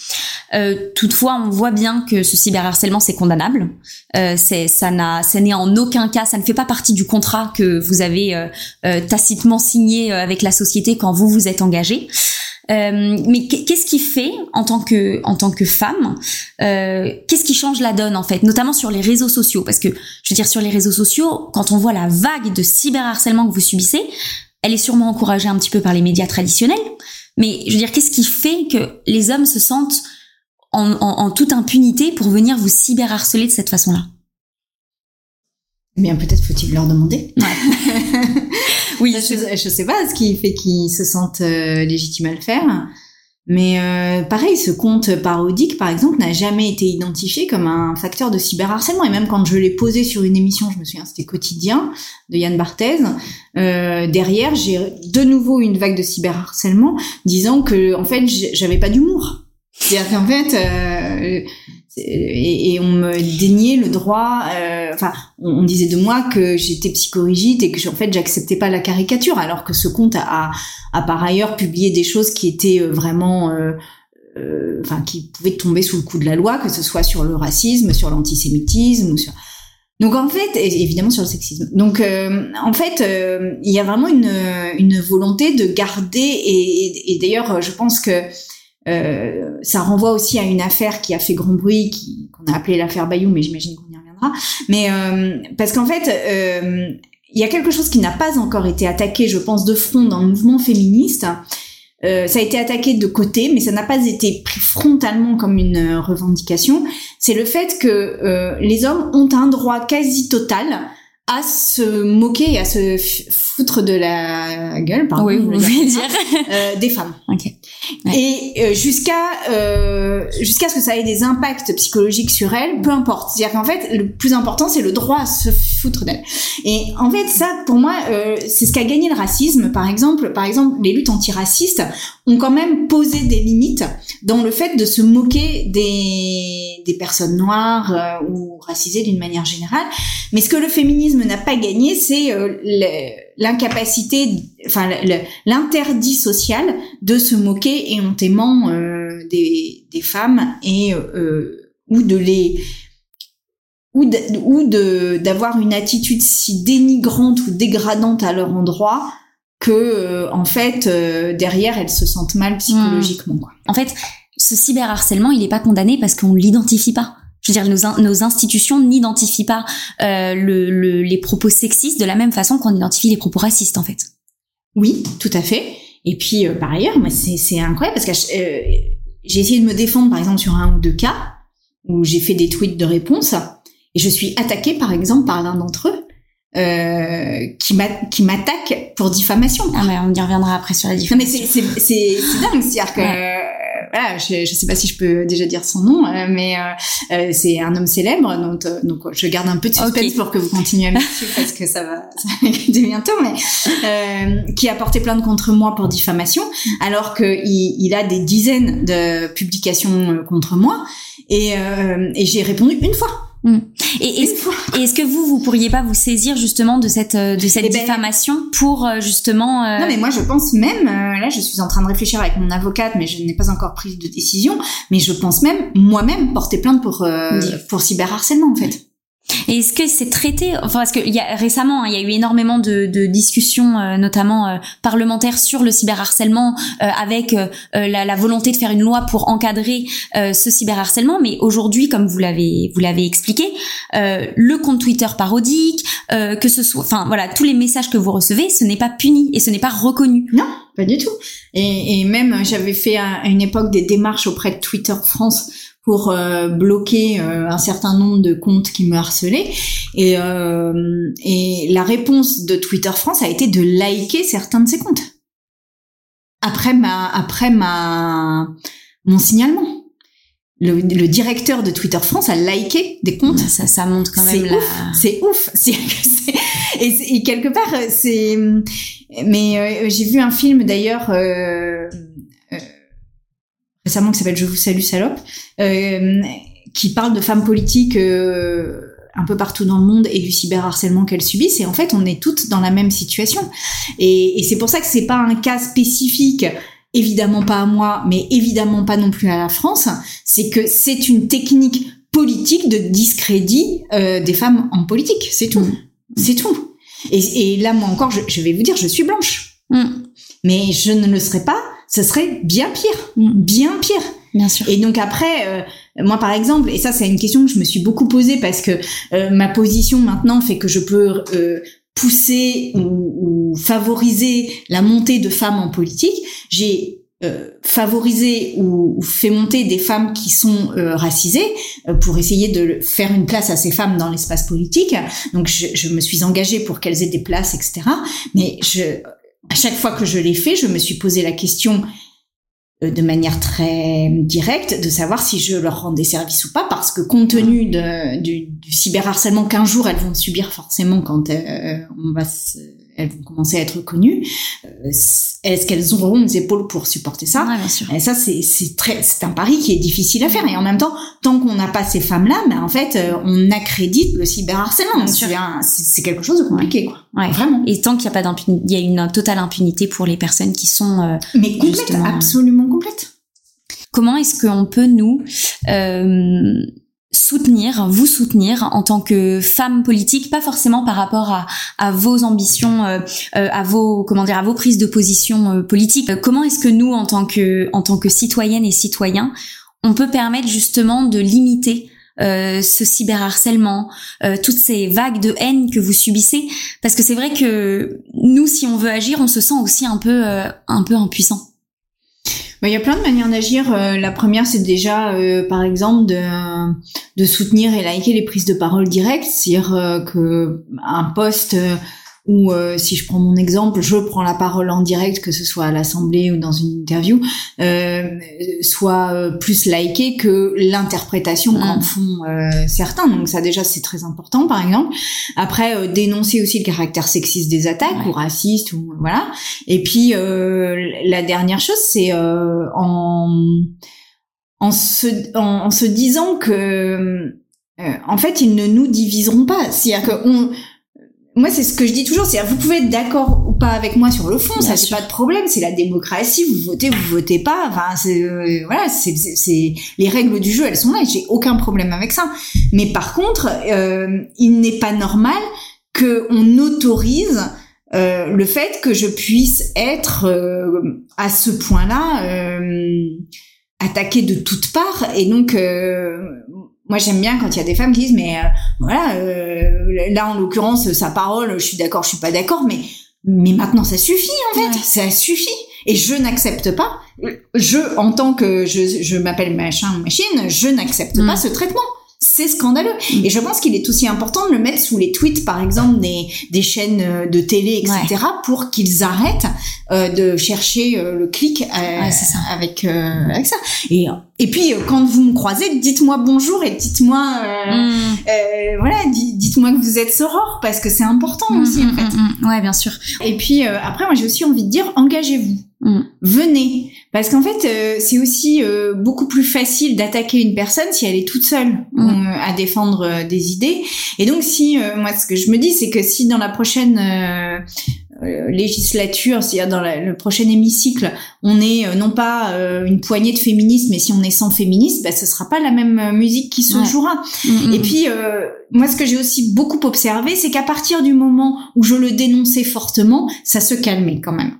Euh, toutefois, on voit bien que ce cyberharcèlement c'est condamnable. Euh, c'est ça n'a, ça n'est en aucun cas, ça ne fait pas partie du contrat que vous avez euh, euh, tacitement signé avec la société quand vous vous êtes engagé. Euh, mais qu'est- qu'est-ce qui fait en tant que en tant que femme euh, Qu'est-ce qui change la donne en fait, notamment sur les réseaux sociaux? Parce que je veux dire sur les réseaux sociaux, quand on voit la vague de cyberharcèlement que vous subissez, elle est sûrement encouragée un petit peu par les médias traditionnels. Mais je veux dire, qu'est-ce qui fait que les hommes se sentent en, en, en toute impunité pour venir vous cyberharceler de cette façon-là Eh Bien, peut-être faut-il leur demander. Oui, je, je sais pas ce qui fait qu'ils se sentent euh, légitimes à le faire. Mais euh, pareil, ce compte parodique, par exemple, n'a jamais été identifié comme un facteur de cyberharcèlement. Et même quand je l'ai posé sur une émission, je me souviens, c'était Quotidien de Yann Barthez. Euh, derrière, j'ai de nouveau une vague de cyberharcèlement, disant que en fait, j'avais pas d'humour. C'est-à-dire qu'en fait, euh, et, on me déniait le droit. Enfin, on, disait de moi que j'étais psychorigide et que en fait j'acceptais pas la caricature, alors que ce compte a, a, par ailleurs publié des choses qui étaient vraiment enfin qui pouvaient tomber sous le coup de la loi, que ce soit sur le racisme, sur l'antisémitisme ou sur donc en fait, évidemment sur le sexisme. Donc euh, en fait, euh, il y a vraiment une, une volonté de garder et, et, d'ailleurs, je pense que euh, ça renvoie aussi à une affaire qui a fait grand bruit, qu'on a appelée l'affaire Bayou, mais j'imagine qu'on y reviendra. Mais parce qu'en fait, il y a quelque chose qui n'a pas encore été attaqué, je pense, de front dans le mouvement féministe. Euh, ça a été attaqué de côté, mais ça n'a pas été pris frontalement comme une euh, revendication. C'est le fait que euh, les hommes ont un droit quasi total à se moquer et à se foutre de la gueule, pardon, oui, vous voulez dire, euh, des femmes. Okay. Ouais. Et euh, jusqu'à euh, jusqu'à ce que ça ait des impacts psychologiques sur elles, peu importe. C'est-à-dire qu'en fait, le plus important, c'est le droit à se foutre d'elles. Et en fait, ça, pour moi, euh, c'est ce qu'a gagné le racisme. Par exemple, par exemple, les luttes antiracistes ont quand même posé des limites dans le fait de se moquer des des personnes noires euh, ou racisées d'une manière générale. Mais ce que le féminisme n'a pas gagné, c'est euh, l'incapacité, enfin l'interdit social de se moquer éhontément euh, des, des, femmes et ou de les ou d'avoir une attitude si dénigrante ou dégradante à leur endroit que en fait derrière elles se sentent mal psychologiquement. En fait, ce cyberharcèlement, il n'est pas condamné parce qu'on l'identifie pas. Je veux dire, nos, nos institutions n'identifient pas euh, le, les propos sexistes de la même façon qu'on identifie les propos racistes, en fait. Oui, tout à fait. Et puis, euh, par ailleurs, c'est incroyable parce que euh, j'ai essayé de me défendre, par exemple, sur un ou deux cas où j'ai fait des tweets de réponse et je suis attaquée, par exemple, par l'un d'entre eux. Euh, qui m'attaque pour diffamation. Ah mais on y reviendra après sur la diffamation. Non mais c'est dingue, c'est-à-dire que voilà, je, ne sais pas si je peux déjà dire son nom, euh, mais euh, euh, c'est un homme célèbre, donc, donc je garde un peu de suspense pour que vous continuez à me suivre parce que ça va, ça va bientôt, mais qui a porté plainte contre moi pour diffamation, alors qu'il il a des dizaines de publications contre moi, et, et j'ai répondu une fois. Mm. Et est-ce que vous, vous pourriez pas vous saisir justement de cette euh, de cette eh ben, diffamation pour euh, justement euh, Non, mais moi je pense même là, je suis en train de réfléchir avec mon avocate, mais je n'ai pas encore pris de décision. Mais je pense même moi-même porter plainte pour pour cyberharcèlement en fait. Et est-ce que c'est traité Enfin, parce qu'il y a récemment, hein, il y a eu énormément de, de discussions, euh, notamment euh, parlementaires, sur le cyberharcèlement, euh, avec la, la, volonté de faire une loi pour encadrer ce cyberharcèlement. Mais aujourd'hui, comme vous l'avez vous l'avez expliqué, le compte Twitter parodique, que ce soit, enfin voilà, tous les messages que vous recevez, ce n'est pas puni et ce n'est pas reconnu. Non, pas du tout. Et, et même, j'avais fait à une époque des démarches auprès de Twitter France pour euh, bloquer euh, un certain nombre de comptes qui me harcelaient. Et, euh, et la réponse de Twitter France a été de liker certains de ces comptes. Après ma, après ma, mon signalement. Le, le, directeur de Twitter France a liké des comptes. Ça, ça montre quand même la... C'est ouf. et, et, quelque part, c'est. Mais j'ai vu un film d'ailleurs récemment qui s'appelle Je vous salue salope, euh, qui parle de femmes politiques euh, un peu partout dans le monde et du cyberharcèlement qu'elles subissent. Et en fait, on est toutes dans la même situation. Et, et c'est pour ça que c'est pas un cas spécifique évidemment pas à moi, mais évidemment pas non plus à la France, c'est que c'est une technique politique de discrédit euh, des femmes en politique, c'est tout, mm. c'est tout. Et, et, là, moi encore, je, je, vais vous dire, je suis blanche, mm. mais je ne le serai pas ce serait bien pire, mm. bien pire. Bien sûr. Et donc après, euh, moi par exemple, et ça c'est une question que je me suis beaucoup posée parce que euh, ma position maintenant fait que je peux euh, pousser ou, favoriser la montée de femmes en politique. J'ai favorisé ou, fait monter des femmes qui sont racisées pour essayer de faire une place à ces femmes dans l'espace politique. Donc je, je, me suis engagée pour qu'elles aient des places, etc. Mais je, à chaque fois que je l'ai fait, je me suis posé la question euh, de manière très directe de savoir si je leur rendais service ou pas parce que compte tenu de, du, du cyberharcèlement qu'un jour elles vont subir forcément quand euh, on va elles vont commencer à être connues. Euh, est-ce qu'elles auront les épaules pour supporter ça? Bien sûr. Et ça, c'est très, c'est un pari qui est difficile à faire. Et en même temps, tant qu'on n'a pas ces femmes-là, ben en fait, euh, on accrédite le cyberharcèlement. C'est quelque chose de compliqué, quoi. Ouais. Vraiment. Et tant qu'il n'y a pas d'impunité, il y a une totale impunité pour les personnes qui sont. euh, Mais complète, absolument complète. comment est-ce qu'on peut nous euh, soutenir, vous soutenir en tant que femme politique, pas forcément par rapport à, à vos ambitions, euh, euh, à vos comment dire, à vos prises de position euh, politiques. Euh, Comment est-ce que nous, en tant que en tant que citoyennes et citoyens, on peut permettre justement de limiter euh, ce cyberharcèlement, euh, toutes ces vagues de haine que vous subissez, parce que c'est vrai que nous, si on veut agir, on se sent aussi un peu euh, un peu impuissant. Il y a plein de manières d'agir. Euh, la première, c'est déjà, euh, par exemple, de, de soutenir et liker les prises de parole directes, c'est-à-dire euh, que un poste où, euh, si je prends mon exemple, je prends la parole en direct, que ce soit à l'Assemblée ou dans une interview, euh, soit euh, plus liké que l'interprétation Mm. qu'en font euh, certains. Donc ça, déjà, c'est très important, par exemple. Après, euh, dénoncer aussi le caractère sexiste des attaques Ouais. ou raciste ou voilà. Et puis euh, la dernière chose, c'est euh, en en se en, en se disant que euh, en fait ils ne nous diviseront pas. C'est-à-dire que on moi, c'est ce que je dis toujours, c'est vous pouvez être d'accord ou pas avec moi sur le fond, Bien ça c'est pas de problème, c'est la démocratie, vous votez, vous votez pas, enfin c'est euh, voilà, c'est c'est- c'est les règles du jeu, elles sont là, et j'ai aucun problème avec ça. Mais par contre, euh, il n'est pas normal que on autorise euh, le fait que je puisse être euh, à ce point-là euh, attaquée de toutes parts et donc euh, moi j'aime bien quand il y a des femmes qui disent mais euh, voilà euh, là en l'occurrence sa parole je suis d'accord je suis pas d'accord mais mais maintenant ça suffit en fait Ouais. ça suffit et je n'accepte pas je en tant que je, je m'appelle machin ou machine je n'accepte Mm. pas ce traitement c'est scandaleux. Et je pense qu'il est aussi important de le mettre sous les tweets, par exemple, des, des chaînes euh, de télé, etc., pour qu'ils arrêtent euh, de chercher euh, le clic euh, Ouais, c'est ça. avec, euh, avec ça. Et, et puis, euh, quand vous me croisez, dites-moi bonjour et dites-moi, euh, voilà, di- dites-moi que vous êtes soror, parce que c'est important Mmh, aussi, en fait. mmh, mmh. Ouais, bien sûr. Et puis, euh, après, moi, j'ai aussi envie de dire, engagez-vous. Mm. Venez. Parce qu'en fait, euh, c'est aussi euh, beaucoup plus facile d'attaquer une personne si elle est toute seule Mm. euh, à défendre euh, des idées. Et donc, si, euh, moi, ce que je me dis, c'est que si dans la prochaine euh, législature, c'est-à-dire dans la- le prochain hémicycle, on est euh, non pas euh, une poignée de féministes, mais si on est 100 féministes, bah, ce sera pas la même musique qui se Ouais. jouera. Mmh, Et mmh. puis, euh, moi, ce que j'ai aussi beaucoup observé, c'est qu'à partir du moment où je le dénonçais fortement, ça se calmait quand même.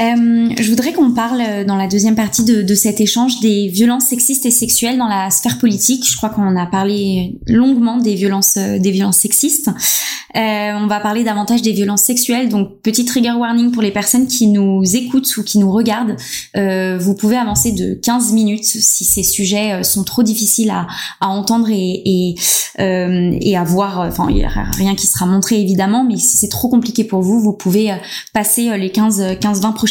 Euh, je voudrais qu'on parle euh, dans la deuxième partie de, cet échange des violences sexistes et sexuelles dans la sphère politique. Je crois qu'on a parlé longuement des violences, euh, des violences sexistes. On va parler davantage des violences sexuelles. Donc, petit trigger warning pour les personnes qui nous écoutent ou qui nous regardent. Vous pouvez avancer de 15 minutes si ces sujets sont trop difficiles à, entendre et, à voir. Enfin, il y a rien qui sera montré évidemment, mais si c'est trop compliqué pour vous, vous pouvez passer les 15-20 prochaines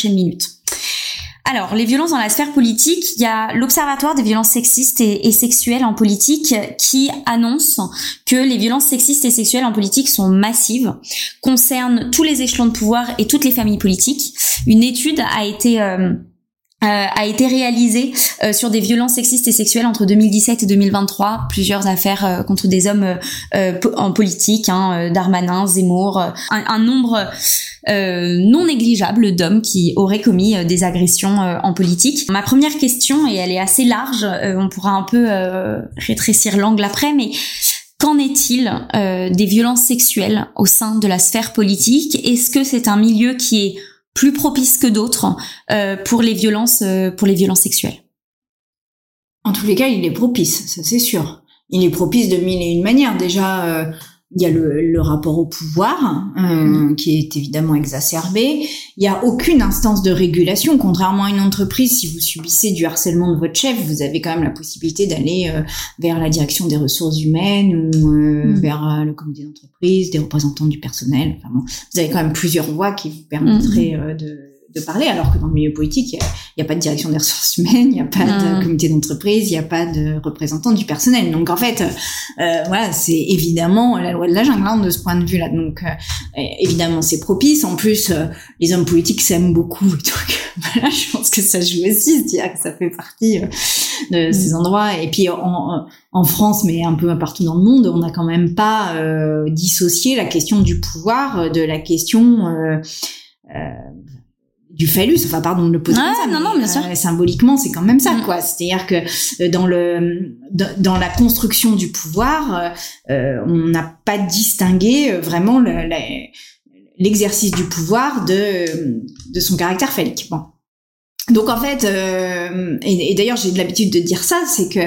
Alors, les violences dans la sphère politique, il y a l'Observatoire des violences sexistes et, sexuelles en politique qui annonce que les violences sexistes et sexuelles en politique sont massives, concernent tous les échelons de pouvoir et toutes les familles politiques. Une étude a été... euh, a été réalisée euh, sur des violences sexistes et sexuelles entre 2017 et 2023, plusieurs affaires euh, contre des hommes euh, euh, en politique, hein, euh, Darmanin, Zemmour, euh, un, un nombre euh, non négligeable d'hommes qui auraient commis euh, des agressions euh, en politique. Ma première question, et elle est assez large, euh, on pourra un peu euh, rétrécir l'angle après, mais Qu'en est-il euh, des violences sexuelles au sein de la sphère politique? Est-ce que c'est un milieu qui est plus propice que d'autres euh, pour les violences euh, pour les violences sexuelles En tous les cas, il est propice, ça c'est sûr. Il est propice de mille et une manières. Déjà, euh, il y a le, le rapport au pouvoir euh, qui est évidemment exacerbé. Il y a aucune instance de régulation, contrairement à une entreprise. Si vous subissez du harcèlement de votre chef, vous avez quand même la possibilité d'aller euh, vers la direction des ressources humaines ou euh, Mm. vers euh, le comité d'entreprise, des représentants du personnel. Enfin bon, vous avez quand même plusieurs voies qui vous permettraient euh, de de parler, alors que dans le milieu politique, il n'y a, pas de direction des ressources humaines, il n'y a pas de comité d'entreprise, il n'y a pas de représentant du personnel. Donc en fait, euh, voilà, c'est évidemment la loi de la jungle hein, de ce point de vue-là. Donc euh, évidemment, c'est propice. En plus, euh, les hommes politiques s'aiment beaucoup. Donc voilà, je pense que ça joue aussi, c'est-à-dire que ça fait partie de ces endroits. Et puis en, en France, mais un peu partout dans le monde, on n'a quand même pas dissocié la question du pouvoir de la question du phallus, enfin pardon de le poser ça, non, non, bien sûr. Euh, symboliquement, c'est quand même ça, mm. quoi. C'est-à-dire que euh, dans le dans la construction du pouvoir, euh, on n'a pas distingué vraiment l'exercice du pouvoir de de son caractère phallique. Bon. Donc en fait, euh, et, d'ailleurs j'ai l'habitude de dire ça, c'est que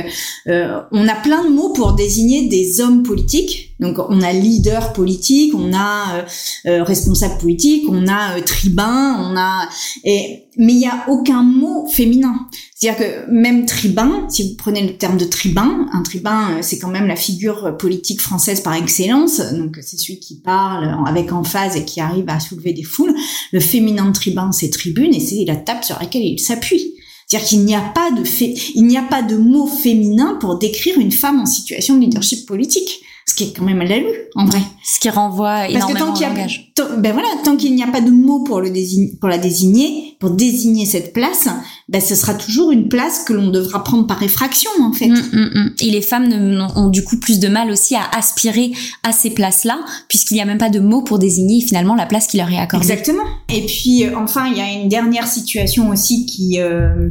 euh, on a plein de mots pour désigner des hommes politiques. Donc on a leader politique, on a euh, responsable politique, on a tribun, on a et mais il y a aucun mot féminin. C'est-à-dire que même tribun, si vous prenez le terme de tribun, un tribun, c'est quand même la figure politique française par excellence, donc c'est celui qui parle avec emphase et qui arrive à soulever des foules. Le féminin tribun, c'est tribune et c'est la table sur laquelle il s'appuie. C'est-à-dire qu'il n'y a pas de fait, il n'y a pas de mot féminin pour décrire une femme en situation de leadership politique ce qui est quand même à la lue, en vrai. Ce qui renvoie énormément Parce que tant qu'il ben voilà, tant qu'il n'y a pas de mot pour le désigner, pour la désigner, pour désigner cette place, ben ce sera toujours une place que l'on devra prendre par effraction, en fait. Mm, mm, mm. Et les femmes ont du coup plus de mal aussi à aspirer à ces places-là, puisqu'il n'y a même pas de mot pour désigner finalement la place qui leur est accordée. Exactement. Et puis, euh, enfin, il y a une dernière situation aussi qui, euh,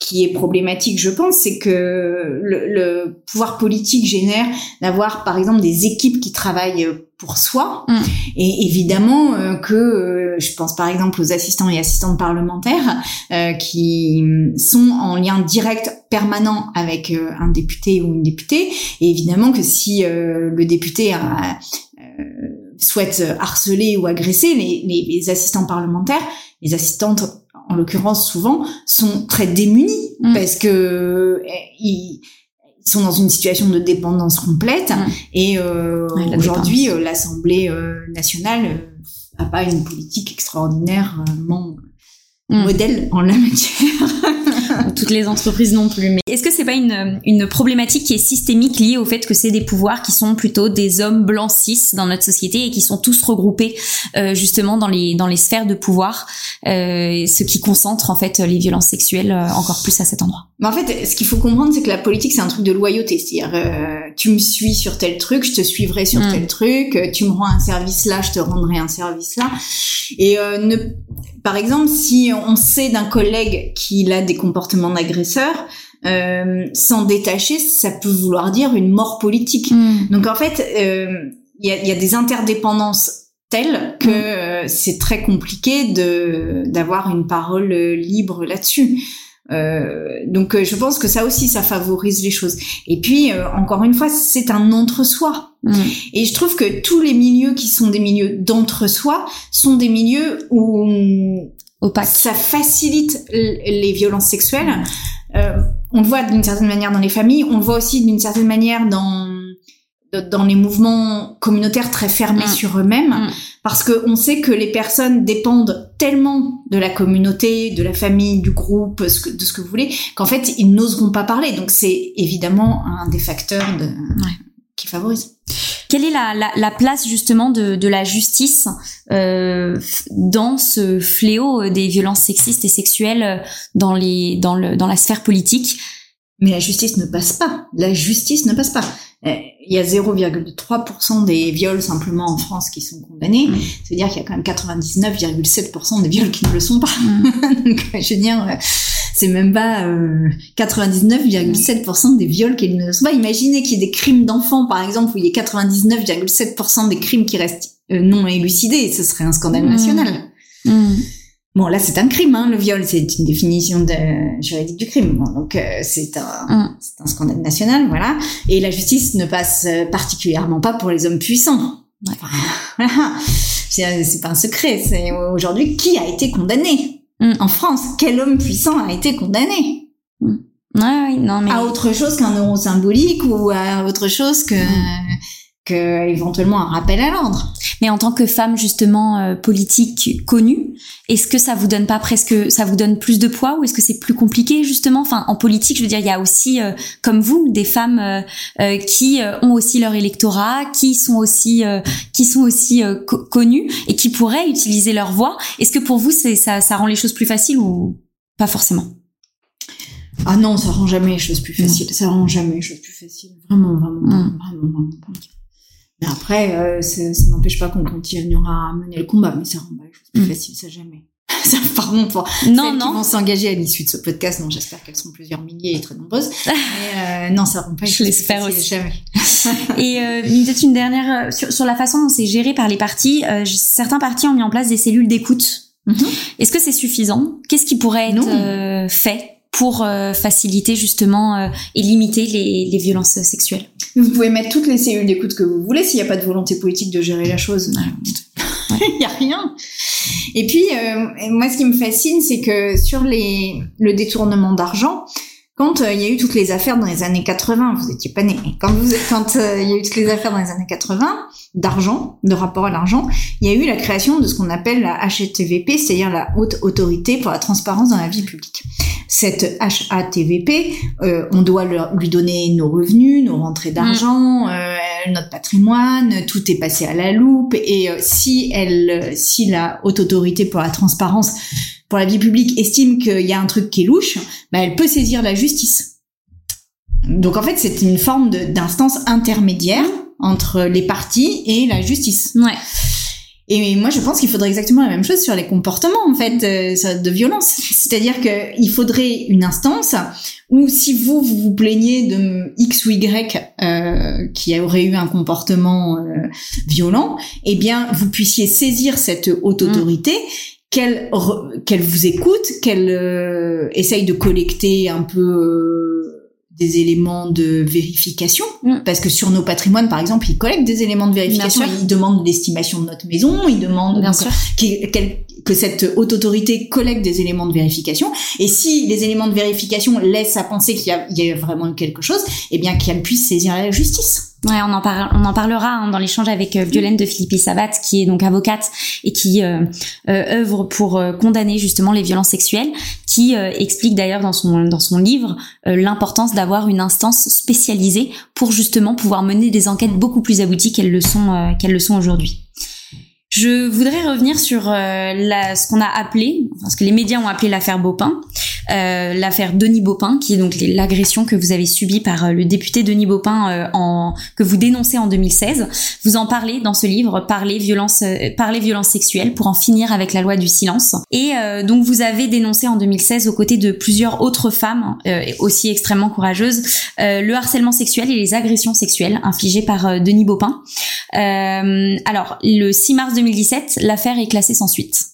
qui est problématique, je pense, c'est que le, le, pouvoir politique génère d'avoir, par exemple, des équipes qui travaillent pour soi. Mm. Et évidemment euh, que euh, je pense par exemple aux assistants et assistantes parlementaires euh, qui sont en lien direct permanent avec un député ou une députée. Et évidemment que si le député a, souhaite harceler ou agresser les, les, les assistants parlementaires, les assistantes en l'occurrence souvent, sont très démunis mm. parce que eh, ils, sont dans une situation de dépendance complète mm. et euh, aujourd'hui euh, l'Assemblée euh, nationale n'a pas une politique extraordinairement mm. modèle en la matière. toutes les entreprises non plus. Mais est-ce que c'est pas une, une problématique qui est systémique liée au fait que c'est des pouvoirs qui sont plutôt des hommes blancs cis dans notre société et qui sont tous regroupés euh, justement dans les dans les sphères de pouvoir, euh, ce qui concentre en fait les violences sexuelles euh, encore plus à cet endroit? Mais en fait, ce qu'il faut comprendre, c'est que la politique c'est un truc de loyauté, c'est-à-dire euh, tu me suis sur tel truc, je te suivrai sur mm. tel truc, tu me rends un service là, je te rendrai un service là. Et ne par exemple, si on sait d'un collègue qu'il a des comportements d'agresseur, euh, s'en détacher, ça peut vouloir dire une mort politique. Hmm. Donc en fait, euh, il y, a, y, a, des interdépendances telles que hmm. euh, c'est très compliqué de d'avoir une parole libre là-dessus. Euh, donc je pense que ça aussi ça favorise les choses. Et puis encore une fois c'est un entre-soi. Hmm. Et je trouve que tous les milieux qui sont des milieux d'entre-soi sont des milieux où ça facilite les violences sexuelles. Euh, on le voit d'une certaine manière dans les familles, on le voit aussi d'une certaine manière dans dans les mouvements communautaires très fermés mm. sur eux-mêmes, mm. Parce que on sait que les personnes dépendent tellement de la communauté, de la famille, du groupe, de ce que vous voulez, qu'en fait ils n'oseront pas parler. Donc c'est évidemment un des facteurs de, qui favorise. Quelle est la, la, la place justement de, de la justice euh, dans ce fléau des violences sexistes et sexuelles euh, dans, les, dans, le, dans la sphère politique? Mais la justice ne passe pas. La justice ne passe pas. Euh, il y a 0,3% des viols simplement en France qui sont condamnés. Mmh. Ça veut dire qu'il y a quand même 99,7% des viols qui ne le sont pas. Mmh. Donc, je veux dire, c'est même pas 99,7% euh, des viols qui ne sont pas. Imaginez qu'il y ait des crimes d'enfants, par exemple, où il y ait 99,7% des crimes qui restent euh, non élucidés. Ce serait un scandale mmh. national. Bon, là, c'est un crime, hein, le viol, c'est une définition de, juridique du crime. donc, euh, c'est un, mmh. un scandale national, voilà. Et la justice ne passe particulièrement pas pour les hommes puissants. Voilà. C'est pas un secret. C'est aujourd'hui qui a été condamné Mm. En France, quel homme puissant a été condamné? Mm. non, mais... À autre chose qu'un euro symbolique ou à autre chose que, mm. Que éventuellement un rappel à l'ordre. Mais en tant que femme justement euh, politique connue, est-ce que ça vous donne pas presque, ça vous donne plus de poids ou est-ce que c'est plus compliqué justement? Enfin, en politique, je veux dire, il y a aussi, euh, comme vous, des femmes euh, qui ont aussi leur électorat, qui sont aussi, qui sont aussi connues et qui pourraient utiliser leur voix. Est-ce que pour vous, c'est ça, ça rend les choses plus faciles ou pas forcément? Ah non, ça rend jamais les choses plus faciles. Ça rend jamais les choses plus faciles. Vraiment, vraiment, vraiment, vraiment. Mais après, euh, ça, n'empêche pas qu'on continuera à mener le combat, mais ça rend pas les choses plus faciles, ça jamais. ça, pardon pour non, celles non. qui vont s'engager à l'issue de ce podcast. Non, j'espère qu'elles sont plusieurs milliers et très nombreuses. Mais euh, non, ça rend pas les Je l'espère aussi. Jamais. et euh, peut-être une dernière euh, sur, sur, la façon dont c'est géré par les partis. Euh, certains partis ont mis en place des cellules d'écoute. Mm-hmm. Est-ce que c'est suffisant? Qu'est-ce qui pourrait être fait? Pour euh, faciliter justement euh, et limiter les, les, violences sexuelles. Vous pouvez mettre toutes les cellules d'écoute que vous voulez s'il n'y a pas de volonté politique de gérer la chose. Il n'y a rien. Et puis, euh, moi, ce qui me fascine, c'est que sur les, le détournement d'argent, quand il y a eu toutes les affaires dans les années 80, vous étiez pas né, quand vous, quand il y a eu toutes les affaires dans les années 80 d'argent, de rapport à l'argent, il y a eu la création de ce qu'on appelle la HTVP, c'est-à-dire la Haute Autorité pour la Transparence dans la vie publique cette HATVP, euh, on doit lui donner nos revenus, nos rentrées d'argent, mm. euh, notre patrimoine, tout est passé à la loupe. Et euh, si elle, si la haute autorité pour la transparence, pour la vie publique estime qu'il y a un truc qui est louche, bah, elle peut saisir la justice. Donc en fait, c'est une forme d'instance intermédiaire entre les partis et la justice. Ouais. Et moi, je pense qu'il faudrait exactement la même chose sur les comportements en fait euh, de violence. C'est-à-dire qu'il faudrait une instance où si vous vous, vous plaignez de X ou Y euh, qui aurait eu un comportement euh, violent, eh bien, vous puissiez saisir cette haute autorité. qu'elle qu'elle vous écoute, qu'elle euh, essaye de collecter un peu des éléments de vérification. Mm. parce que sur nos patrimoines par exemple ils collectent des éléments de vérification. ils demandent l'estimation de notre maison. Ils demandent que cette haute autorité collecte des éléments de vérification et si les éléments de vérification laissent à penser qu'il y, a, vraiment quelque chose eh bien qu'elle puisse saisir la justice Ouais, on en, parle, on en parlera hein, dans l'échange avec euh, Violaine de Philippi Sabat, qui est donc avocate et qui euh, euh œuvre pour euh, condamner justement les violences sexuelles, qui explique d'ailleurs dans son dans son livre l'importance d'avoir une instance spécialisée pour justement pouvoir mener des enquêtes beaucoup plus abouties qu'elles le sont qu'elles le sont aujourd'hui. Je voudrais revenir sur euh, ce qu'on a appelé, ce que les médias ont appelé l'affaire euh, l'affaire Denis Baupin, qui est donc l'agression que vous avez subie par euh, le député Denis Baupin en, que vous dénoncez en 2016. Vous en parlez dans ce livre, parler violence, parler violence sexuelle pour en finir avec la loi du silence. Et donc vous avez dénoncé en 2016 aux côtés de plusieurs autres femmes aussi extrêmement courageuses le harcèlement sexuel et les agressions sexuelles infligées par Denis Baupin. alors le 6 mars 2017, l'affaire est classée sans suite.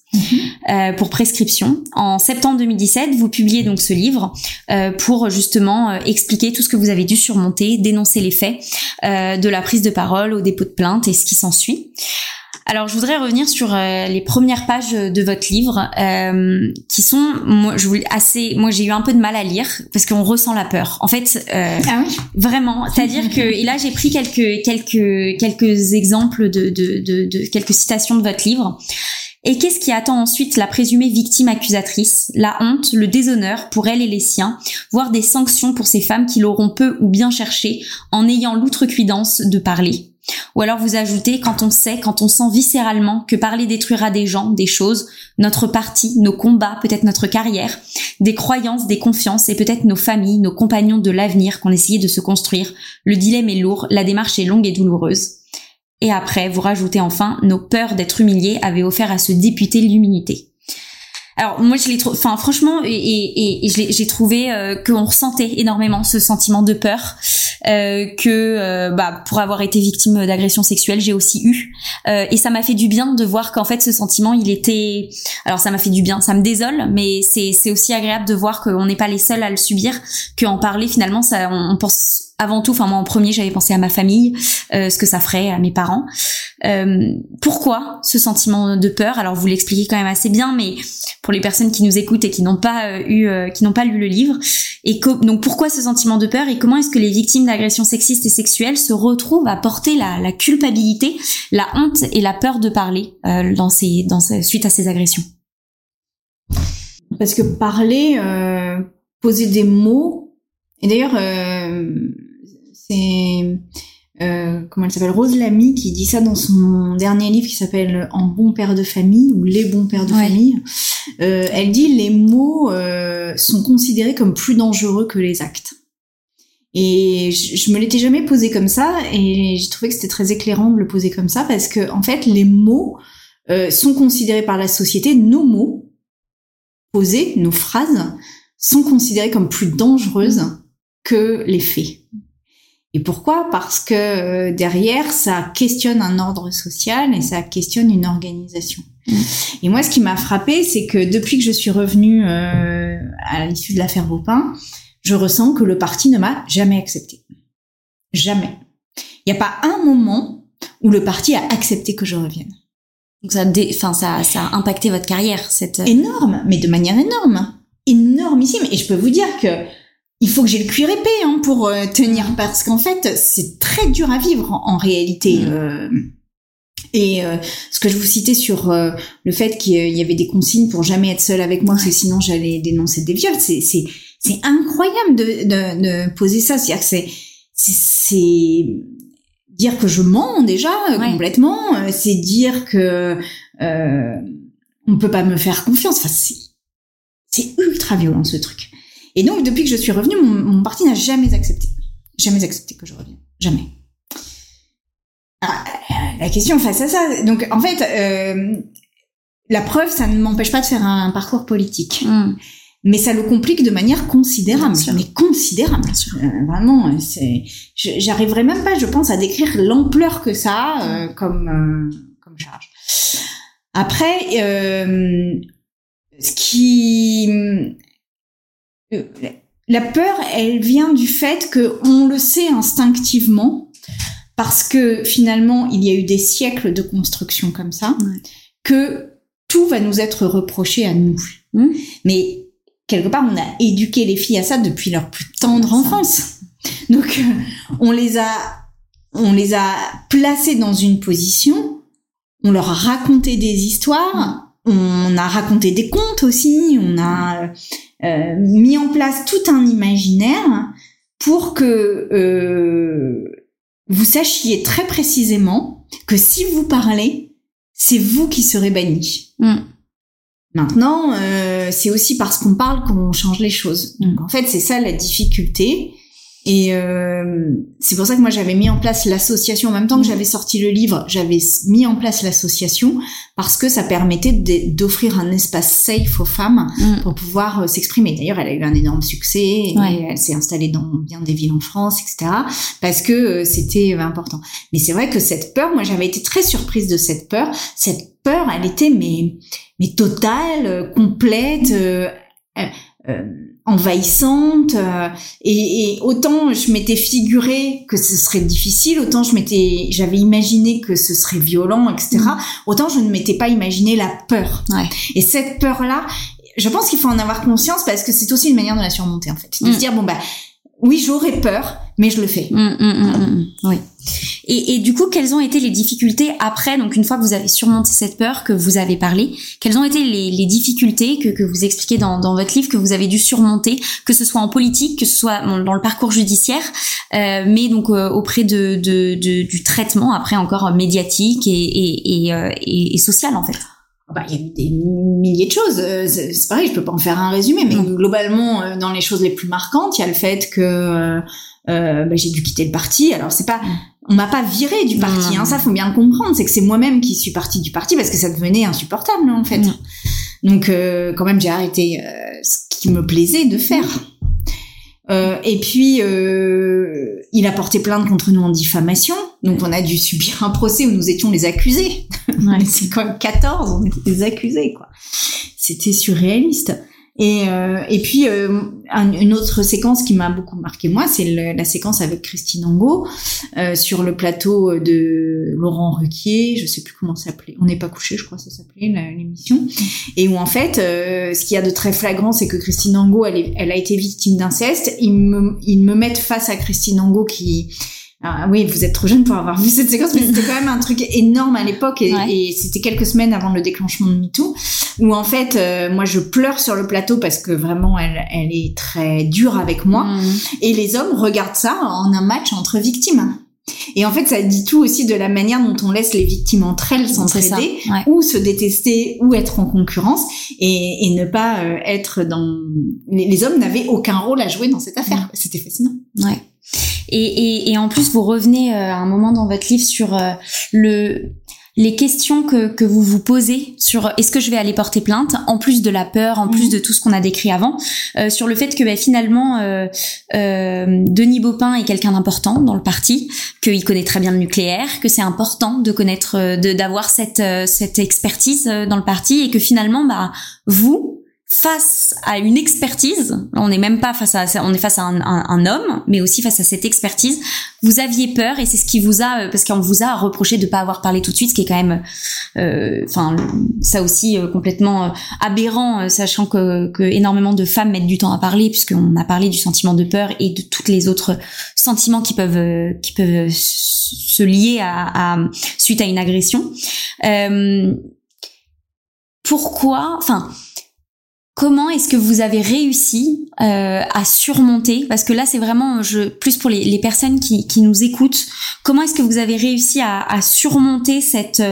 Euh, pour prescription. En septembre 2017, vous publiez donc ce livre euh, pour justement euh, expliquer tout ce que vous avez dû surmonter, dénoncer les faits, de la prise de parole au dépôt de plainte et ce qui s'ensuit. Alors, je voudrais revenir sur euh, les premières pages de votre livre, euh, qui sont, moi, je voulais assez, moi, j'ai eu un peu de mal à lire parce qu'on ressent la peur. En fait, euh, ah oui vraiment, c'est-à-dire que, et là, j'ai pris quelques quelques quelques exemples de, de, de, de quelques citations de votre livre. Et qu'est-ce qui attend ensuite la présumée victime accusatrice? La honte, le déshonneur pour elle et les siens, voire des sanctions pour ces femmes qui l'auront peu ou bien cherché en ayant l'outrecuidance de parler. Ou alors vous ajoutez quand on sait, quand on sent viscéralement que parler détruira des gens, des choses, notre parti, nos combats, peut-être notre carrière, des croyances, des confiances et peut-être nos familles, nos compagnons de l'avenir qu'on essayait de se construire. Le dilemme est lourd, la démarche est longue et douloureuse. Et après, vous rajoutez enfin, nos peurs d'être humiliés avaient offert à ce député l'immunité. Alors moi je l'ai trouvé, enfin franchement et, et, et j'ai trouvé euh, qu'on ressentait énormément ce sentiment de peur euh, que euh, bah, pour avoir été victime d'agression sexuelle j'ai aussi eu euh, et ça m'a fait du bien de voir qu'en fait ce sentiment il était alors ça m'a fait du bien ça me désole mais c'est c'est aussi agréable de voir qu'on n'est pas les seuls à le subir qu'en parler finalement ça on, pense avant tout, enfin moi en premier j'avais pensé à ma famille, euh, ce que ça ferait à mes parents. Euh, pourquoi ce sentiment de peur? Alors vous l'expliquez quand même assez bien, mais pour les personnes qui nous écoutent et qui n'ont pas euh, eu, euh, qui n'ont pas lu le livre, et donc pourquoi ce sentiment de peur et comment est-ce que les victimes d'agressions sexistes et sexuelles se retrouvent à porter la, culpabilité, la honte et la peur de parler dans ces, dans ces, suite à ces agressions? Parce que parler, poser des mots, et d'ailleurs c'est euh, comment elle s'appelle Rose Lamy qui dit ça dans son dernier livre qui s'appelle En bon père de famille ou Les bons pères de famille. Euh, elle dit les mots euh, sont considérés comme plus dangereux que les actes. Et je, je me l'étais jamais posé comme ça et j'ai trouvé que c'était très éclairant de le poser comme ça parce que en fait les mots euh, sont considérés par la société, nos mots posés, nos phrases sont considérés comme plus dangereuses que les faits. Et pourquoi? Parce que euh, derrière, ça questionne un ordre social et ça questionne une organisation. Mm. Et moi, ce qui m'a frappé, c'est que depuis que je suis revenue euh, à l'issue de l'affaire Beaupin, je ressens que le parti ne m'a jamais accepté. Jamais. Il n'y a pas un moment où le parti a accepté que je revienne. Donc ça, enfin, ça, ça a impacté votre carrière, cette... Énorme, mais de manière énorme. Énormissime. Et je peux vous dire que il faut que j'ai le cuir épais hein, pour euh, tenir parce qu'en fait c'est très dur à vivre en, réalité. Mm. Euh, et euh, ce que je vous citais sur le fait qu'il y avait des consignes pour jamais être seule avec moi, parce que sinon j'allais dénoncer des viols, c'est c'est c'est incroyable de, de, de poser ça. C'est-à-dire que c'est c'est dire que je mens déjà complètement, c'est dire que euh, on peut pas me faire confiance. Enfin c'est c'est ultra violent ce truc. Et donc, depuis que je suis revenue, mon, parti n'a jamais accepté. Jamais accepté que je revienne. Jamais. Ah, la question face à ça, donc en fait, euh, la preuve, ça ne m'empêche pas de faire un, parcours politique. Hmm. Mais ça le complique de manière considérable, mais considérable. Euh, vraiment, c'est, j'arriverai même pas, je pense, à décrire l'ampleur que ça a euh, comme comme charge. Après, ce qui euh, la peur, elle vient du fait que on le sait instinctivement parce que finalement il y a eu des siècles de construction comme ça que tout va nous être reproché à nous. Mmh. Mais quelque part on a éduqué les filles à ça depuis leur plus tendre enfance. Donc euh, on les a on les a placées dans une position, on leur a raconté des histoires, on a raconté des contes aussi, on a euh, mis en place tout un imaginaire pour que euh, vous sachiez très précisément que si vous parlez, c'est vous qui serez banni. Mm. Maintenant, euh, c'est aussi parce qu'on parle qu'on change les choses. Donc en fait, c'est ça la difficulté. Et euh, c'est pour ça que moi j'avais mis en place l'association en même temps que mm. j'avais sorti le livre, j'avais mis en place l'association parce que ça permettait d'offrir un espace safe aux femmes mm. pour pouvoir euh, s'exprimer. D'ailleurs, elle a eu un énorme succès, et elle s'est installée dans bien des villes en France, etc. Parce que euh, c'était important. Mais c'est vrai que cette peur, moi j'avais été très surprise de cette peur. Cette peur, elle était mais mais totale, complète. Euh, envahissante euh, et, et, autant je m'étais figuré que ce serait difficile autant je m'étais j'avais imaginé que ce serait violent etc mm. autant je ne m'étais pas imaginé la peur ouais. et cette peur là je pense qu'il faut en avoir conscience parce que c'est aussi une manière de la surmonter en fait de se mm. dire bon bah oui j'aurais peur mais je le fais. Mm, oui. Et, et, du coup, quelles ont été les difficultés après, donc une fois que vous avez surmonté cette peur, que vous avez parlé, quelles ont été les, les difficultés que, que, vous expliquez dans, dans, votre livre que vous avez dû surmonter, que ce soit en politique, que ce soit dans le parcours judiciaire, euh, mais donc euh, auprès de, de, de, du traitement après encore médiatique et, et, et, euh, et social en fait? Bah, il y a eu des milliers de choses. Euh, c'est pareil, je peux pas en faire un résumé, mais globalement, dans les choses les plus marquantes, il y a le fait que euh, bah, j'ai dû quitter le parti. Alors c'est pas, on m'a pas viré du parti. Hein, ça faut bien le comprendre. C'est que c'est moi-même qui suis partie du parti parce que ça devenait insupportable en fait. Donc euh, quand même j'ai arrêté euh, ce qui me plaisait de faire. Euh, et puis euh, il a porté plainte contre nous en diffamation. Donc on a dû subir un procès où nous étions les accusés. c'est quand même 14, on était les accusés quoi. C'était surréaliste. Et, euh, et puis euh, une autre séquence qui m'a beaucoup marqué moi, c'est la séquence avec Christine Angot euh, sur le plateau de Laurent Ruquier, je sais plus comment ça s'appelait, on n'est pas couché, je crois que ça s'appelait l'émission, et où en fait, euh, ce qu'il y a de très flagrant, c'est que Christine Angot, elle, elle a été victime d'inceste. Ils me, ils me mettent face à Christine Angot qui ah, oui, vous êtes trop jeune pour avoir vu cette séquence, mais c'était quand même un truc énorme à l'époque et, c'était quelques semaines avant le déclenchement de MeToo, où en fait, euh, moi, je pleure sur le plateau parce que vraiment, elle, elle est très dure avec moi, mm. et les hommes regardent ça en un match entre victimes. Et en fait, ça dit tout aussi de la manière dont on laisse les victimes entre elles s'entraider, ou se détester, ou être en concurrence, et, et ne pas euh, être dans... Les, hommes n'avaient aucun rôle à jouer dans cette affaire. Mm. C'était fascinant. Ouais. Et, et, et, en plus, vous revenez euh, à un moment dans votre livre sur euh, le les questions que, que vous vous posez sur est-ce que je vais aller porter plainte, en plus de la peur, en plus mhm. de tout ce qu'on a décrit avant, euh, sur le fait que bah, finalement euh, euh, Denis Baupin est quelqu'un d'important dans le parti, qu'il connaît très bien le nucléaire, que c'est important de connaître, de d'avoir cette cette expertise dans le parti et que finalement bah vous face à une expertise, on n'est même pas face à, on est face à un, un, homme, mais aussi face à cette expertise, vous aviez peur et c'est ce qui vous a, euh, parce qu'on vous a reproché de pas avoir parlé tout de suite, ce qui est quand même, euh, enfin, ça aussi euh, complètement aberrant, sachant que, que, énormément de femmes mettent du temps à parler, puisqu'on a parlé du sentiment de peur et de toutes les autres sentiments qui peuvent, qui peuvent se lier à, à suite à une agression. pourquoi, enfin Comment est-ce que vous avez réussi euh, à surmonter? Parce que là, c'est vraiment je, plus pour les, personnes qui, nous écoutent. Comment est-ce que vous avez réussi à, surmonter cette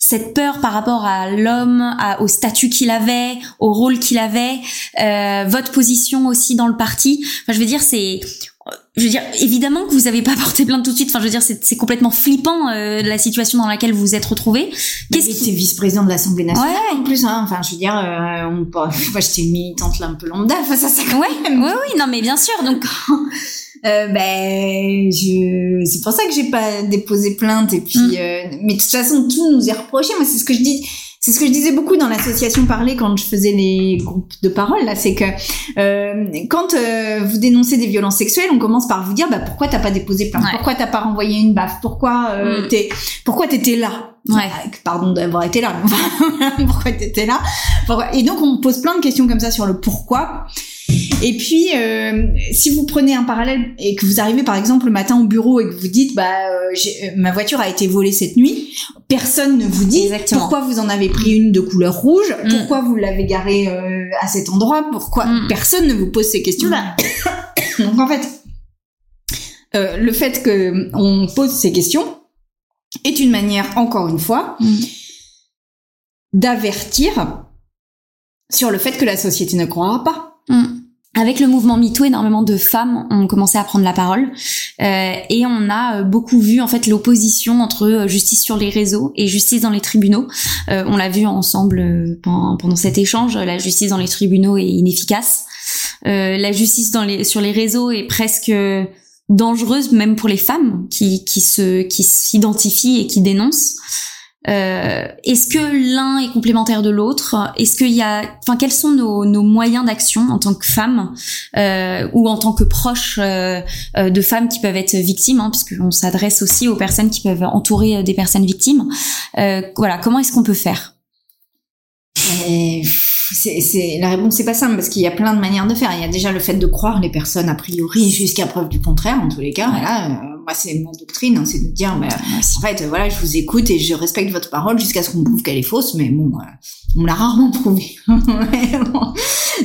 cette peur par rapport à l'homme, au statut qu'il avait, au rôle qu'il avait, euh, votre position aussi dans le parti? Je veux dire, c'est je veux dire, évidemment que vous n'avez pas porté plainte tout de suite. Enfin, je veux dire, c'est complètement flippant euh, la situation dans laquelle vous vous êtes retrouvé. Qu'est-ce qui vice-président de l'Assemblée nationale ouais. en plus. Hein. Enfin, je veux dire, euh, on... j'étais une militante là un peu lambda face à ça. Ouais, ouais, oui, non, mais bien sûr. Donc. Euh, ben, je... c'est pour ça que j'ai pas déposé plainte et puis, mm. euh, mais de toute façon, tout nous est reproché. Moi, c'est ce que je dis c'est ce que je disais beaucoup dans l'association Parler quand je faisais les groupes de parole là, c'est que euh, quand euh, vous dénoncez des violences sexuelles, on commence par vous dire bah pourquoi t'as pas déposé plainte, pourquoi t'as pas renvoyé une baffe, pourquoi euh, mm. t'es, pourquoi t'étais là? Ouais. Pardon d'avoir été là, pourquoi t'étais là? Et donc on pose plein de questions comme ça sur le pourquoi. Et puis, euh, si vous prenez un parallèle et que vous arrivez par exemple le matin au bureau et que vous dites, bah, euh, euh, ma voiture a été volée cette nuit, personne ne vous dit pourquoi vous en avez pris une de couleur rouge, mm. pourquoi vous l'avez garée à cet endroit, pourquoi mm. personne ne vous pose ces questions-là. Donc en fait, le fait que on pose ces questions est une manière, encore une fois, mm. d'avertir sur le fait que la société ne croira pas. Mm. Avec le mouvement MeToo, énormément de femmes ont commencé à prendre la parole euh, et on a euh, beaucoup vu en fait l'opposition entre euh, justice sur les réseaux et justice dans les tribunaux. on l'a vu ensemble pendant, cet échange. La justice dans les tribunaux est inefficace. la justice dans les, sur les réseaux est presque dangereuse même pour les femmes qui, qui se qui s'identifient et qui dénoncent. Euh, est-ce que l'un est complémentaire de l'autre? Est-ce qu'il y a, enfin, quels sont nos, nos moyens d'action en tant que femmes euh, ou en tant que proches euh, euh de femmes qui peuvent être victimes, hein, puisqu'on s'adresse aussi aux personnes qui peuvent entourer euh, des personnes victimes. Euh, voilà, comment est-ce qu'on peut faire? C'est la réponse c'est pas simple parce qu'il y a plein de manières de faire. Il y a déjà le fait de croire les personnes a priori jusqu'à preuve du contraire en tous les cas. Voilà, euh, moi c'est mon doctrine, hein, c'est de dire mais en fait voilà je vous écoute et je respecte votre parole jusqu'à ce qu'on prouve qu'elle est fausse, mais bon euh, on l'a rarement prouvé.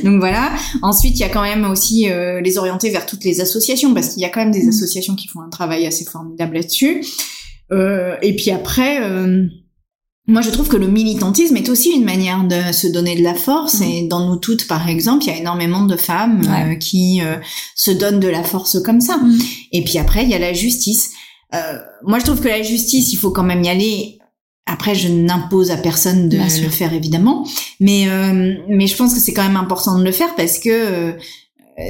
Donc voilà. Ensuite il y a quand même aussi euh, les orienter vers toutes les associations parce qu'il y a quand même des mmh. associations qui font un travail assez formidable là-dessus. et puis après moi, je trouve que le militantisme est aussi une manière de se donner de la force. Mm. Et dans nous toutes, par exemple, il y a énormément de femmes euh, qui euh, se donnent de la force comme ça. Mm. Et puis après, il y a la justice. Euh, moi, je trouve que la justice, il faut quand même y aller. Après, je n'impose à personne de le faire, évidemment. Mais, euh, mais je pense que c'est quand même important de le faire parce que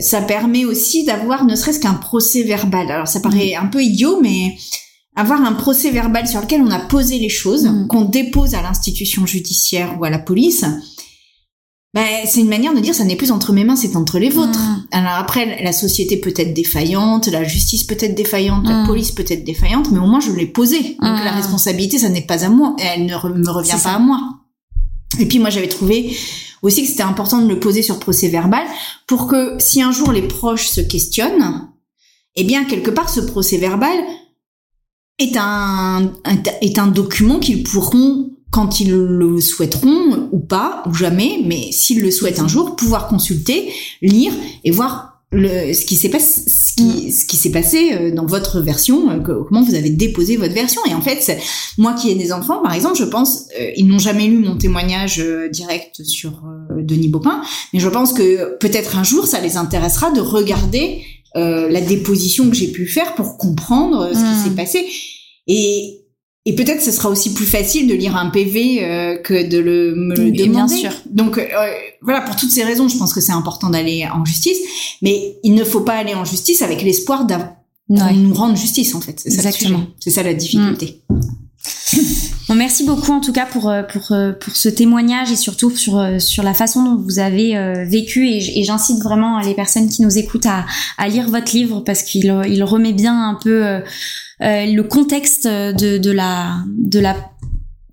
ça permet aussi d'avoir ne serait-ce qu'un procès verbal. Alors, ça paraît mm. un peu idiot, mais avoir un procès verbal sur lequel on a posé les choses, mm. qu'on dépose à l'institution judiciaire ou à la police, Ben, c'est une manière de dire ça n'est plus entre mes mains, c'est entre les vôtres. Mmh. Alors après, la société peut être défaillante, la justice peut être défaillante, la Mmh. police peut être défaillante, mais au moins je l'ai posée. Donc la responsabilité, ça n'est pas à moi, elle ne re- me revient pas ça. à moi. Et puis moi j'avais trouvé aussi que c'était important de le poser sur procès verbal pour que si un jour les proches se questionnent, eh bien quelque part ce procès verbal est un est un document qu'ils pourront quand ils le souhaiteront ou pas ou jamais, mais s'ils le souhaitent un jour, pouvoir consulter, lire et voir le, ce qui s'est passé, ce qui, ce qui s'est passé euh, dans votre version, euh, comment vous avez déposé votre version. Et en fait, moi qui ai des enfants, par exemple, je pense, euh, ils n'ont jamais lu mon témoignage euh, direct sur euh, Denis Baupin, mais je pense que peut-être un jour, ça les intéressera de regarder euh, la déposition que j'ai pu faire pour comprendre euh, ce qui s'est passé. Et et peut-être ce sera aussi plus facile de lire un PV euh, que de le me le Oui, bien demander. sûr. Donc euh, voilà, pour toutes ces raisons, je pense que c'est important d'aller en justice, mais il ne faut pas aller en justice avec l'espoir d'avoir Ouais. nous rende justice en fait. C'est ça Exactement. C'est ça la difficulté. Bon, merci beaucoup en tout cas pour euh, pour euh, pour ce témoignage et surtout sur euh, sur la façon dont vous avez euh, vécu et, j'incite vraiment les personnes qui nous écoutent à à lire votre livre parce qu'il il remet bien un peu euh, le contexte de de la de la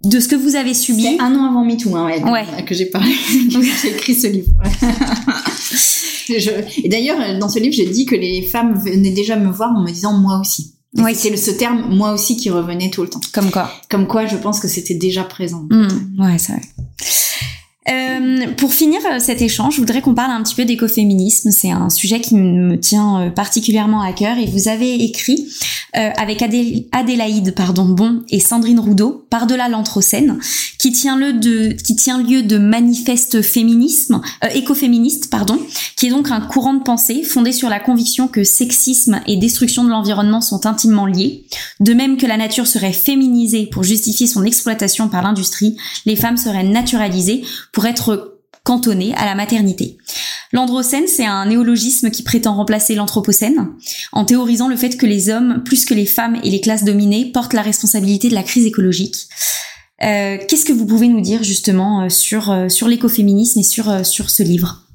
de ce que vous avez subi. C'est un an avant MeToo, hein, ouais, Ouais. que j'ai parlé, que j'ai écrit ce livre. Je- Et d'ailleurs, dans ce livre, j'ai dit que les femmes venaient déjà me voir en me disant moi aussi. C'était le- ce terme moi aussi qui revenait tout le temps. Comme quoi. Comme quoi, je pense que c'était déjà présent. Hmm, ouais, c'est vrai. Euh, pour finir euh, cet échange, je voudrais qu'on parle un petit peu d'écoféminisme. C'est un sujet qui me tient euh, particulièrement à cœur et vous avez écrit euh, avec Adé- Adélaïde pardon Bon et Sandrine Roudot par-delà l'Anthropocène, qui tient lieu de qui tient lieu de manifeste féminisme euh, écoféministe pardon, qui est donc un courant de pensée fondé sur la conviction que sexisme et destruction de l'environnement sont intimement liés. De même que la nature serait féminisée pour justifier son exploitation par l'industrie, les femmes seraient naturalisées pour être cantonnées à la maternité. L'androcène, c'est un néologisme qui prétend remplacer l'anthropocène, en théorisant le fait que les hommes, plus que les femmes et les classes dominées, portent la responsabilité de la crise écologique. Euh, Qu'est-ce que vous pouvez nous dire justement euh, sur, euh, sur l'écoféminisme et sur, sur ce livre?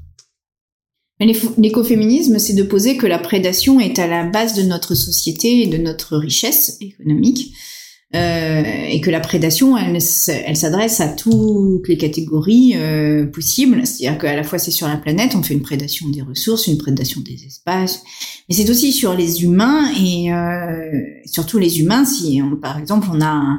L'écoféminisme, c'est de poser que la prédation est à la base de notre société et de notre richesse économique. Euh, et que la prédation, elle, elle s'adresse à toutes les catégories euh, possibles. C'est-à-dire qu'à la fois c'est sur la planète, on fait une prédation des ressources, une prédation des espaces, mais c'est aussi sur les humains et euh, surtout les humains. Si on- par exemple on a un-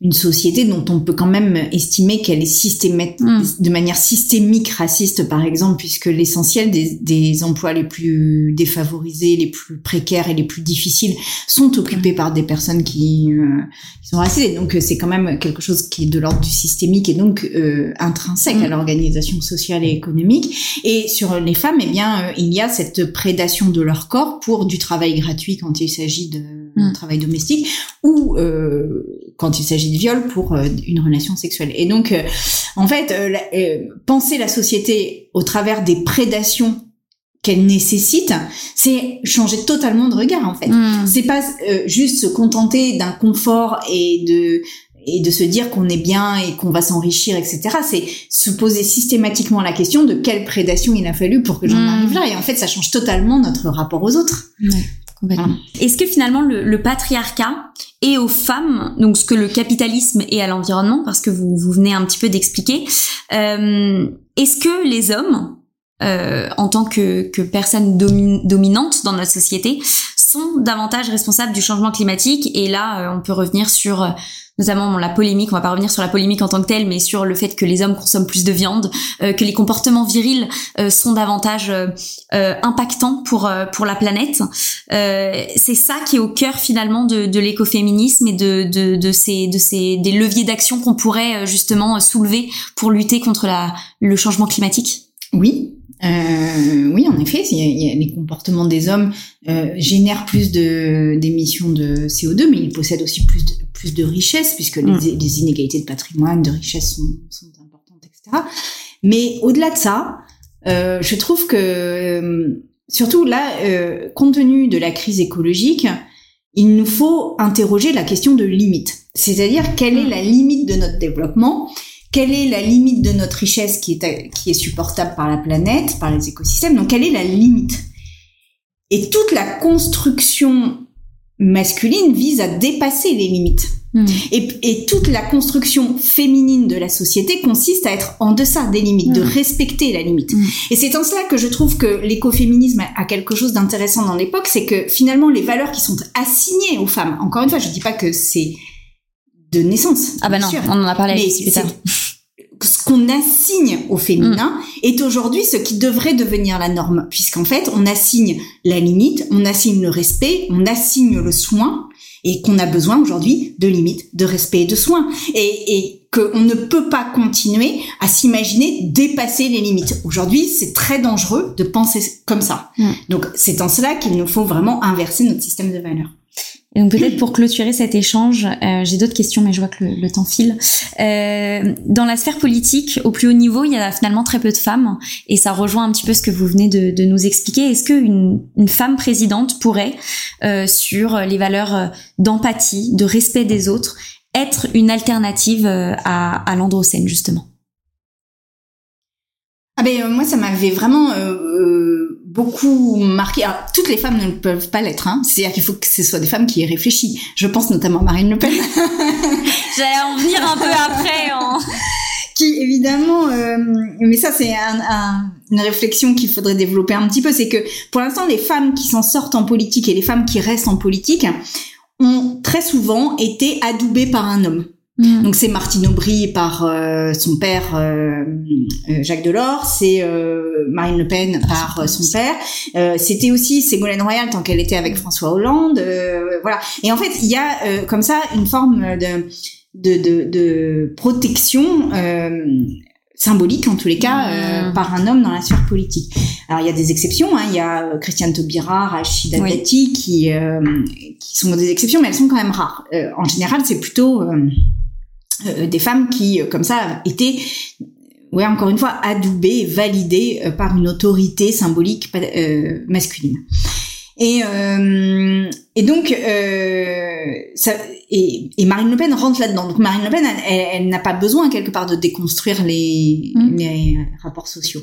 une société dont on peut quand même estimer qu'elle est systématique, Mm. de manière systémique raciste, par exemple, puisque l'essentiel des, des emplois les plus défavorisés, les plus précaires et les plus difficiles sont occupés par des personnes qui, euh, qui sont donc, euh, c'est quand même quelque chose qui est de l'ordre du systémique et donc euh, intrinsèque à Mm. l'organisation sociale et économique. Et sur les femmes, eh bien, euh, il y a cette prédation de leur corps pour du travail gratuit quand il s'agit de Mm. travail domestique ou euh, quand il s'agit de viol pour euh, une relation sexuelle. Et donc, euh, en fait, la- penser la société au travers des prédations qu'elle nécessite, c'est changer totalement de regard en fait. Hmm. C'est pas euh, juste se contenter d'un confort et de et de se dire qu'on est bien et qu'on va s'enrichir, etc. C'est se poser systématiquement la question de quelle prédation il a fallu pour que j'en Mm. arrive là. Et en fait, ça change totalement notre rapport aux autres. Complètement. Est-ce que finalement le, le patriarcat est aux femmes, donc ce que le capitalisme est à l'environnement, parce que vous, vous venez un petit peu d'expliquer, euh, est-ce que les hommes, euh, en tant que, que personnes domi- dominantes dans notre société, sont davantage responsables du changement climatique Et là, euh, on peut revenir sur euh, notamment la polémique, on va pas revenir sur la polémique en tant que telle, mais sur le fait que les hommes consomment plus de viande, euh, que les comportements virils sont davantage impactants pour pour la planète. C'est ça qui est au cœur finalement de, de l'écoféminisme et de, de, de ces de ces des leviers d'action qu'on pourrait justement soulever pour lutter contre la le changement climatique? Oui, euh, oui, en effet, il y a- il y a les comportements des hommes euh, génèrent plus d'émissions de CO2, mais ils possèdent aussi plus de, plus de richesses puisque Mm. les, les inégalités de patrimoine, de richesse sont, sont importantes, etc. Mais au-delà de ça, euh, je trouve que euh, surtout là, compte tenu de la crise écologique, il nous faut interroger la question de limite. C'est-à-dire quelle est la limite de notre développement? Quelle est la limite de notre richesse qui est, qui est supportable par la planète, par les écosystèmes? Donc, quelle est la limite? Et toute la construction masculine vise à dépasser les limites. Hmm. Et, et, toute la construction féminine de la société consiste à être en deçà des limites, de hmm. respecter la limite. Hmm. Et c'est en cela que je trouve que l'écoféminisme a quelque chose d'intéressant dans l'époque, c'est que finalement les valeurs qui sont assignées aux femmes, encore une fois, je dis pas que c'est de naissance. Ah bah non, on en a parlé mais ce qu'on assigne au féminin mm. est aujourd'hui ce qui devrait devenir la norme, puisqu'en fait, on assigne la limite, on assigne le respect, on assigne le soin, et qu'on a besoin aujourd'hui de limites, de respect et de soins, et, et qu'on ne peut pas continuer à s'imaginer dépasser les limites. Aujourd'hui, c'est très dangereux de penser comme ça. Mm. Donc, c'est en cela qu'il nous faut vraiment inverser notre système de valeurs. Et donc peut-être pour clôturer cet échange, euh, j'ai d'autres questions, mais je vois que le, temps file. Euh, dans la sphère politique, au plus haut niveau, il y a finalement très peu de femmes, et ça rejoint un petit peu ce que vous venez de, de nous expliquer. Est-ce qu'une une femme présidente pourrait, euh, sur les valeurs euh, d'empathie, de respect des autres, être une alternative euh, à, à l'androcène justement? Ah ben moi ça m'avait vraiment beaucoup marqué. Alors, toutes les femmes ne peuvent pas l'être. Hein. C'est-à-dire qu'il faut que ce soit des femmes qui aient réfléchi. Je pense notamment à Marine Le Pen. J'allais en venir un peu après. Hein. qui évidemment, euh, mais ça c'est un, un, une réflexion qu'il faudrait développer un petit peu. C'est que pour l'instant, les femmes qui s'en sortent en politique et les femmes qui restent en politique ont très souvent été adoubées par un homme. Mm. Donc c'est Martine Aubry par euh, son père euh, euh, Jacques Delors, c'est Marine Le Pen par son père. C'était aussi Ségolène Royal tant qu'elle était avec François Hollande. voilà. Et en fait, il y a comme ça une forme de de, de, de protection symbolique en tous les cas mm. par un homme dans la sphère politique. Alors il y a des exceptions, hein. il y a Christiane Taubira, Rachida Dati qui qui sont des exceptions, mais elles sont quand même rares. en général, c'est plutôt des femmes qui, euh, comme ça, étaient ouais, encore une fois, adoubées, validées euh, par une autorité symbolique masculine. Et, et donc, ça, et, et, Marine Le Pen rentre là-dedans. Donc Marine Le Pen, elle, n'a pas besoin quelque part de déconstruire les, mmh. les rapports sociaux.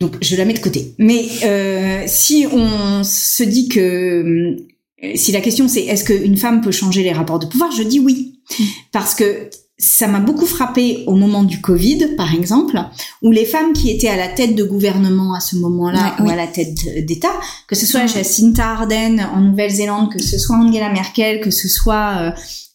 Donc je la mets de côté. Mais si on se dit que si la question c'est est-ce qu'une femme peut changer les rapports de pouvoir, je dis oui parce que ça m'a beaucoup frappé au moment du Covid, par exemple, où les femmes qui étaient à la tête de gouvernement à ce moment-là ou à la tête d'État, que ce soit Jacinta Ardern en Nouvelle-Zélande, que ce soit Angela Merkel, que ce soit euh,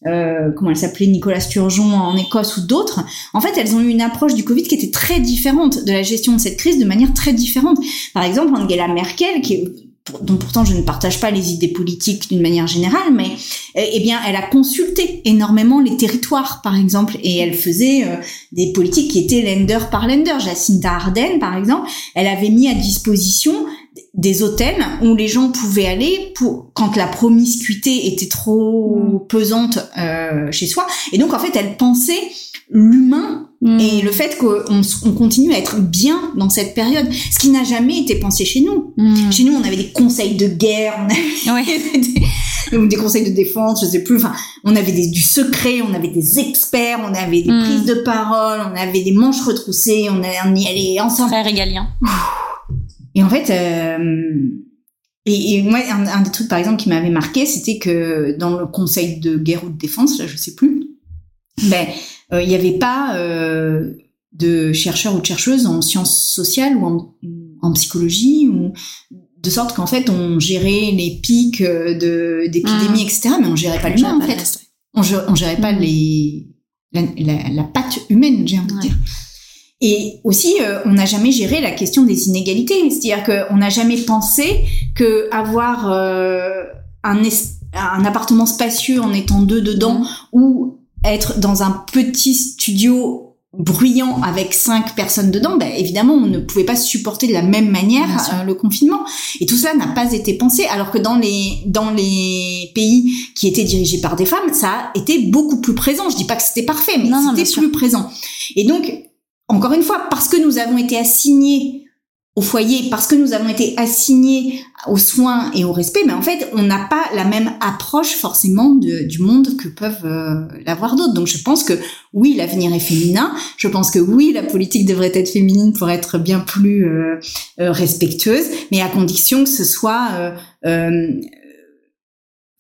euh, comment elle s'appelait Nicolas Sturgeon en Écosse ou d'autres, en fait, elles ont eu une approche du Covid qui était très différente de la gestion de cette crise de manière très différente. Par exemple, Angela Merkel, qui est dont pourtant je ne partage pas les idées politiques d'une manière générale, mais eh, eh bien elle a consulté énormément les territoires, par exemple, et elle faisait euh, des politiques qui étaient lender par lender. Jacinta Ardern, par exemple, elle avait mis à disposition des hôtels où les gens pouvaient aller pour quand la promiscuité était trop mm. pesante euh, chez soi. Et donc en fait, elle pensait l'humain mm. et le fait qu'on on continue à être bien dans cette période, ce qui n'a jamais été pensé chez nous. Mm. Chez nous, on avait des conseils de guerre, on avait des, des, conseils de défense, je sais plus. Enfin, on avait des, du secret, on avait des experts, on avait des prises de parole, on avait des manches retroussées, on, on y allait ensemble. Très régalien. Et en fait, euh, et, moi, un, des trucs, par exemple, qui m'avait marqué, c'était que dans le conseil de guerre ou de défense, là, je sais plus, ben, il n'y avait pas euh, de chercheurs ou de chercheuses en sciences sociales ou en, en psychologie ou de sorte qu'en fait, on gérait les pics de d'épidémies, mmh. etc., mais on gérait pas l'humain, en fait. On, on gérait pas les la, la, la patte humaine, j'ai envie de dire. Et aussi, euh, on n'a jamais géré la question des inégalités. C'est-à-dire qu'on n'a jamais pensé que avoir euh, un, un appartement spacieux en étant deux dedans mhm. ou être dans un petit studio bruyant avec cinq personnes dedans, ben évidemment, on ne pouvait pas supporter de la même manière euh, le confinement. Et tout cela n'a pas été pensé, alors que dans les dans les pays qui étaient dirigés par des femmes, ça a été beaucoup plus présent. Je dis pas que c'était parfait, mais c'était plus présent. Et donc, encore une fois, parce que nous avons été assignés au foyer parce que nous avons été assignés aux soins et au respect, mais en fait, on n'a pas la même approche forcément du monde que peuvent euh, l'avoir d'autres. Donc, je pense que oui, l'avenir est féminin. Je pense que oui, la politique devrait être féminine pour être bien plus euh, euh, respectueuse, mais à condition que ce soit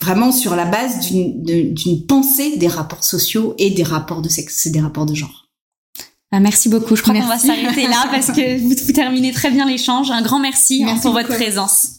vraiment sur la base d'une pensée des rapports sociaux et des rapports de sexe des rapports de genre. Bah, merci beaucoup. Je crois qu'on va s'arrêter là parce que vous, terminez très bien l'échange. Un grand merci, hein, pour votre présence.